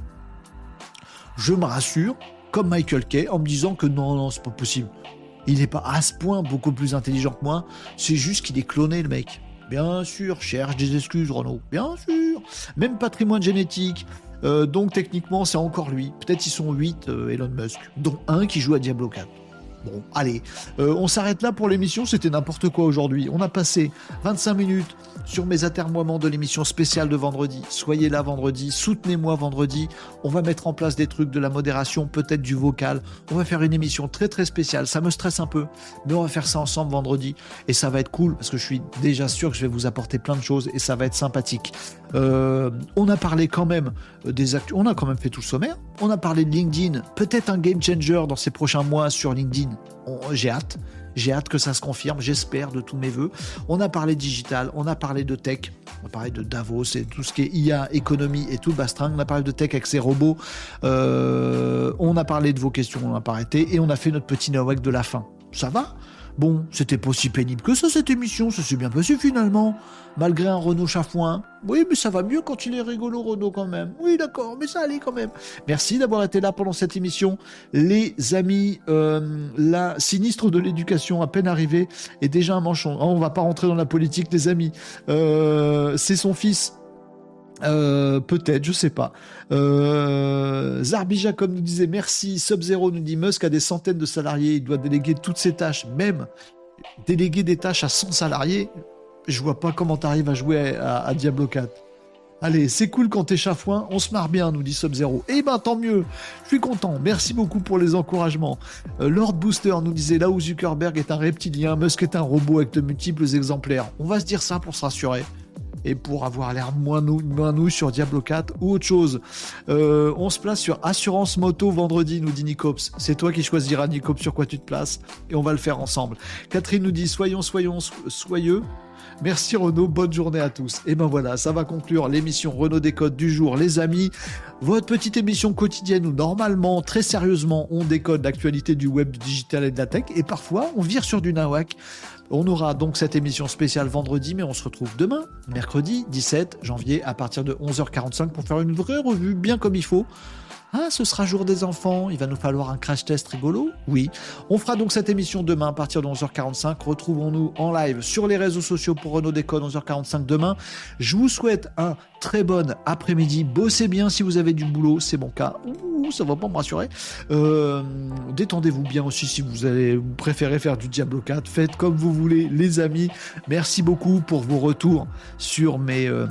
Je me rassure, comme Michael Kay, en me disant que non, non, c'est pas possible. Il n'est pas à ce point beaucoup plus intelligent que moi. C'est juste qu'il est cloné, le mec. Bien sûr, cherche des excuses, Renault. Bien sûr. Même patrimoine génétique. Euh, donc techniquement, c'est encore lui. Peut-être ils sont 8, euh, Elon Musk, dont un qui joue à Diablo 4. Bon, allez, euh, on s'arrête là pour l'émission, c'était n'importe quoi aujourd'hui. On a passé 25 minutes sur mes atermoiements de l'émission spéciale de vendredi. Soyez là vendredi, soutenez-moi vendredi. On va mettre en place des trucs de la modération, peut-être du vocal. On va faire une émission très très spéciale. Ça me stresse un peu, mais on va faire ça ensemble vendredi et ça va être cool parce que je suis déjà sûr que je vais vous apporter plein de choses et ça va être sympathique. Euh, on a parlé quand même des actus. On a quand même fait tout le sommaire. On a parlé de LinkedIn. Peut-être un game changer dans ces prochains mois sur LinkedIn. J'ai hâte. J'ai hâte que ça se confirme, j'espère de tous mes voeux. On a parlé digital, on a parlé de tech, on a parlé de Davos et tout ce qui est IA, économie et tout le bastring. On a parlé de tech avec ses robots. Euh, on a parlé de vos questions, on n'a pas arrêté. Et on a fait notre petit Nawak de la fin. Ça va? Bon, c'était pas aussi pénible que ça cette émission, ça s'est bien passé finalement. Malgré un Renault chafouin. Oui, mais ça va mieux quand il est rigolo Renault quand même. Oui, d'accord, mais ça allait quand même. Merci d'avoir été là pendant cette émission. Les amis, euh, la sinistre de l'éducation à peine arrivée est déjà un manchon. Oh, on va pas rentrer dans la politique, les amis. Euh, c'est son fils euh, peut-être, je sais pas. Euh, Zarbi Jacob nous disait merci. Sub-Zero nous dit Musk a des centaines de salariés, il doit déléguer toutes ses tâches, même déléguer des tâches à 100 salariés. Je vois pas comment t'arrives à jouer à, Diablo 4. Allez, c'est cool quand t'es chafouin, on se marre bien, nous dit Sub-Zero. Eh ben tant mieux, je suis content, merci beaucoup pour les encouragements. Euh, Lord Booster nous disait là où Zuckerberg est un reptilien, Musk est un robot avec de multiples exemplaires. On va se dire ça pour se rassurer et pour avoir l'air moins nous, sur Diablo 4 ou autre chose. Euh, on se place sur Assurance Moto vendredi, nous dit Nicops. C'est toi qui choisiras, Nicops, sur quoi tu te places et on va le faire ensemble. Catherine nous dit Soyons, soyons, soyeux. Merci Renaud, bonne journée à tous. Et ben voilà, ça va conclure l'émission Renault Décode du jour, les amis. Votre petite émission quotidienne où normalement, très sérieusement, on décode l'actualité du web, du digital et de la tech. Et parfois, on vire sur du nawak on aura donc cette émission spéciale vendredi, mais on se retrouve demain, mercredi 17 janvier, à partir de 11h45 pour faire une vraie revue bien comme il faut. Ah, ce sera jour des enfants, il va nous falloir un crash test rigolo Oui. On fera donc cette émission demain à partir de 11h45. Retrouvons-nous en live sur les réseaux sociaux pour Renault Décode 11h45 demain. Je vous souhaite un très bon après-midi. Bossez bien si vous avez du boulot, c'est mon cas. Ouh, ça va pas me rassurer. Euh, détendez-vous bien aussi si vous vous préférez faire du Diablo 4. Faites comme vous voulez, les amis. Merci beaucoup pour vos retours sur mes. Euh,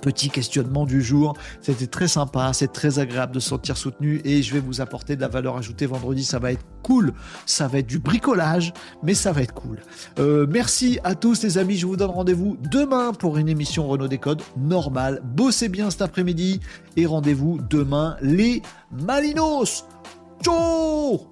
petit questionnement du jour. C'était très sympa, c'est très agréable de se sentir soutenu et je vais vous apporter de la valeur ajoutée vendredi. Ça va être cool, ça va être du bricolage, mais ça va être cool. Euh, merci à tous les amis, je vous donne rendez-vous demain pour une émission Renault Décode normale. Bossez bien cet après-midi et rendez-vous demain les Malinos. Ciao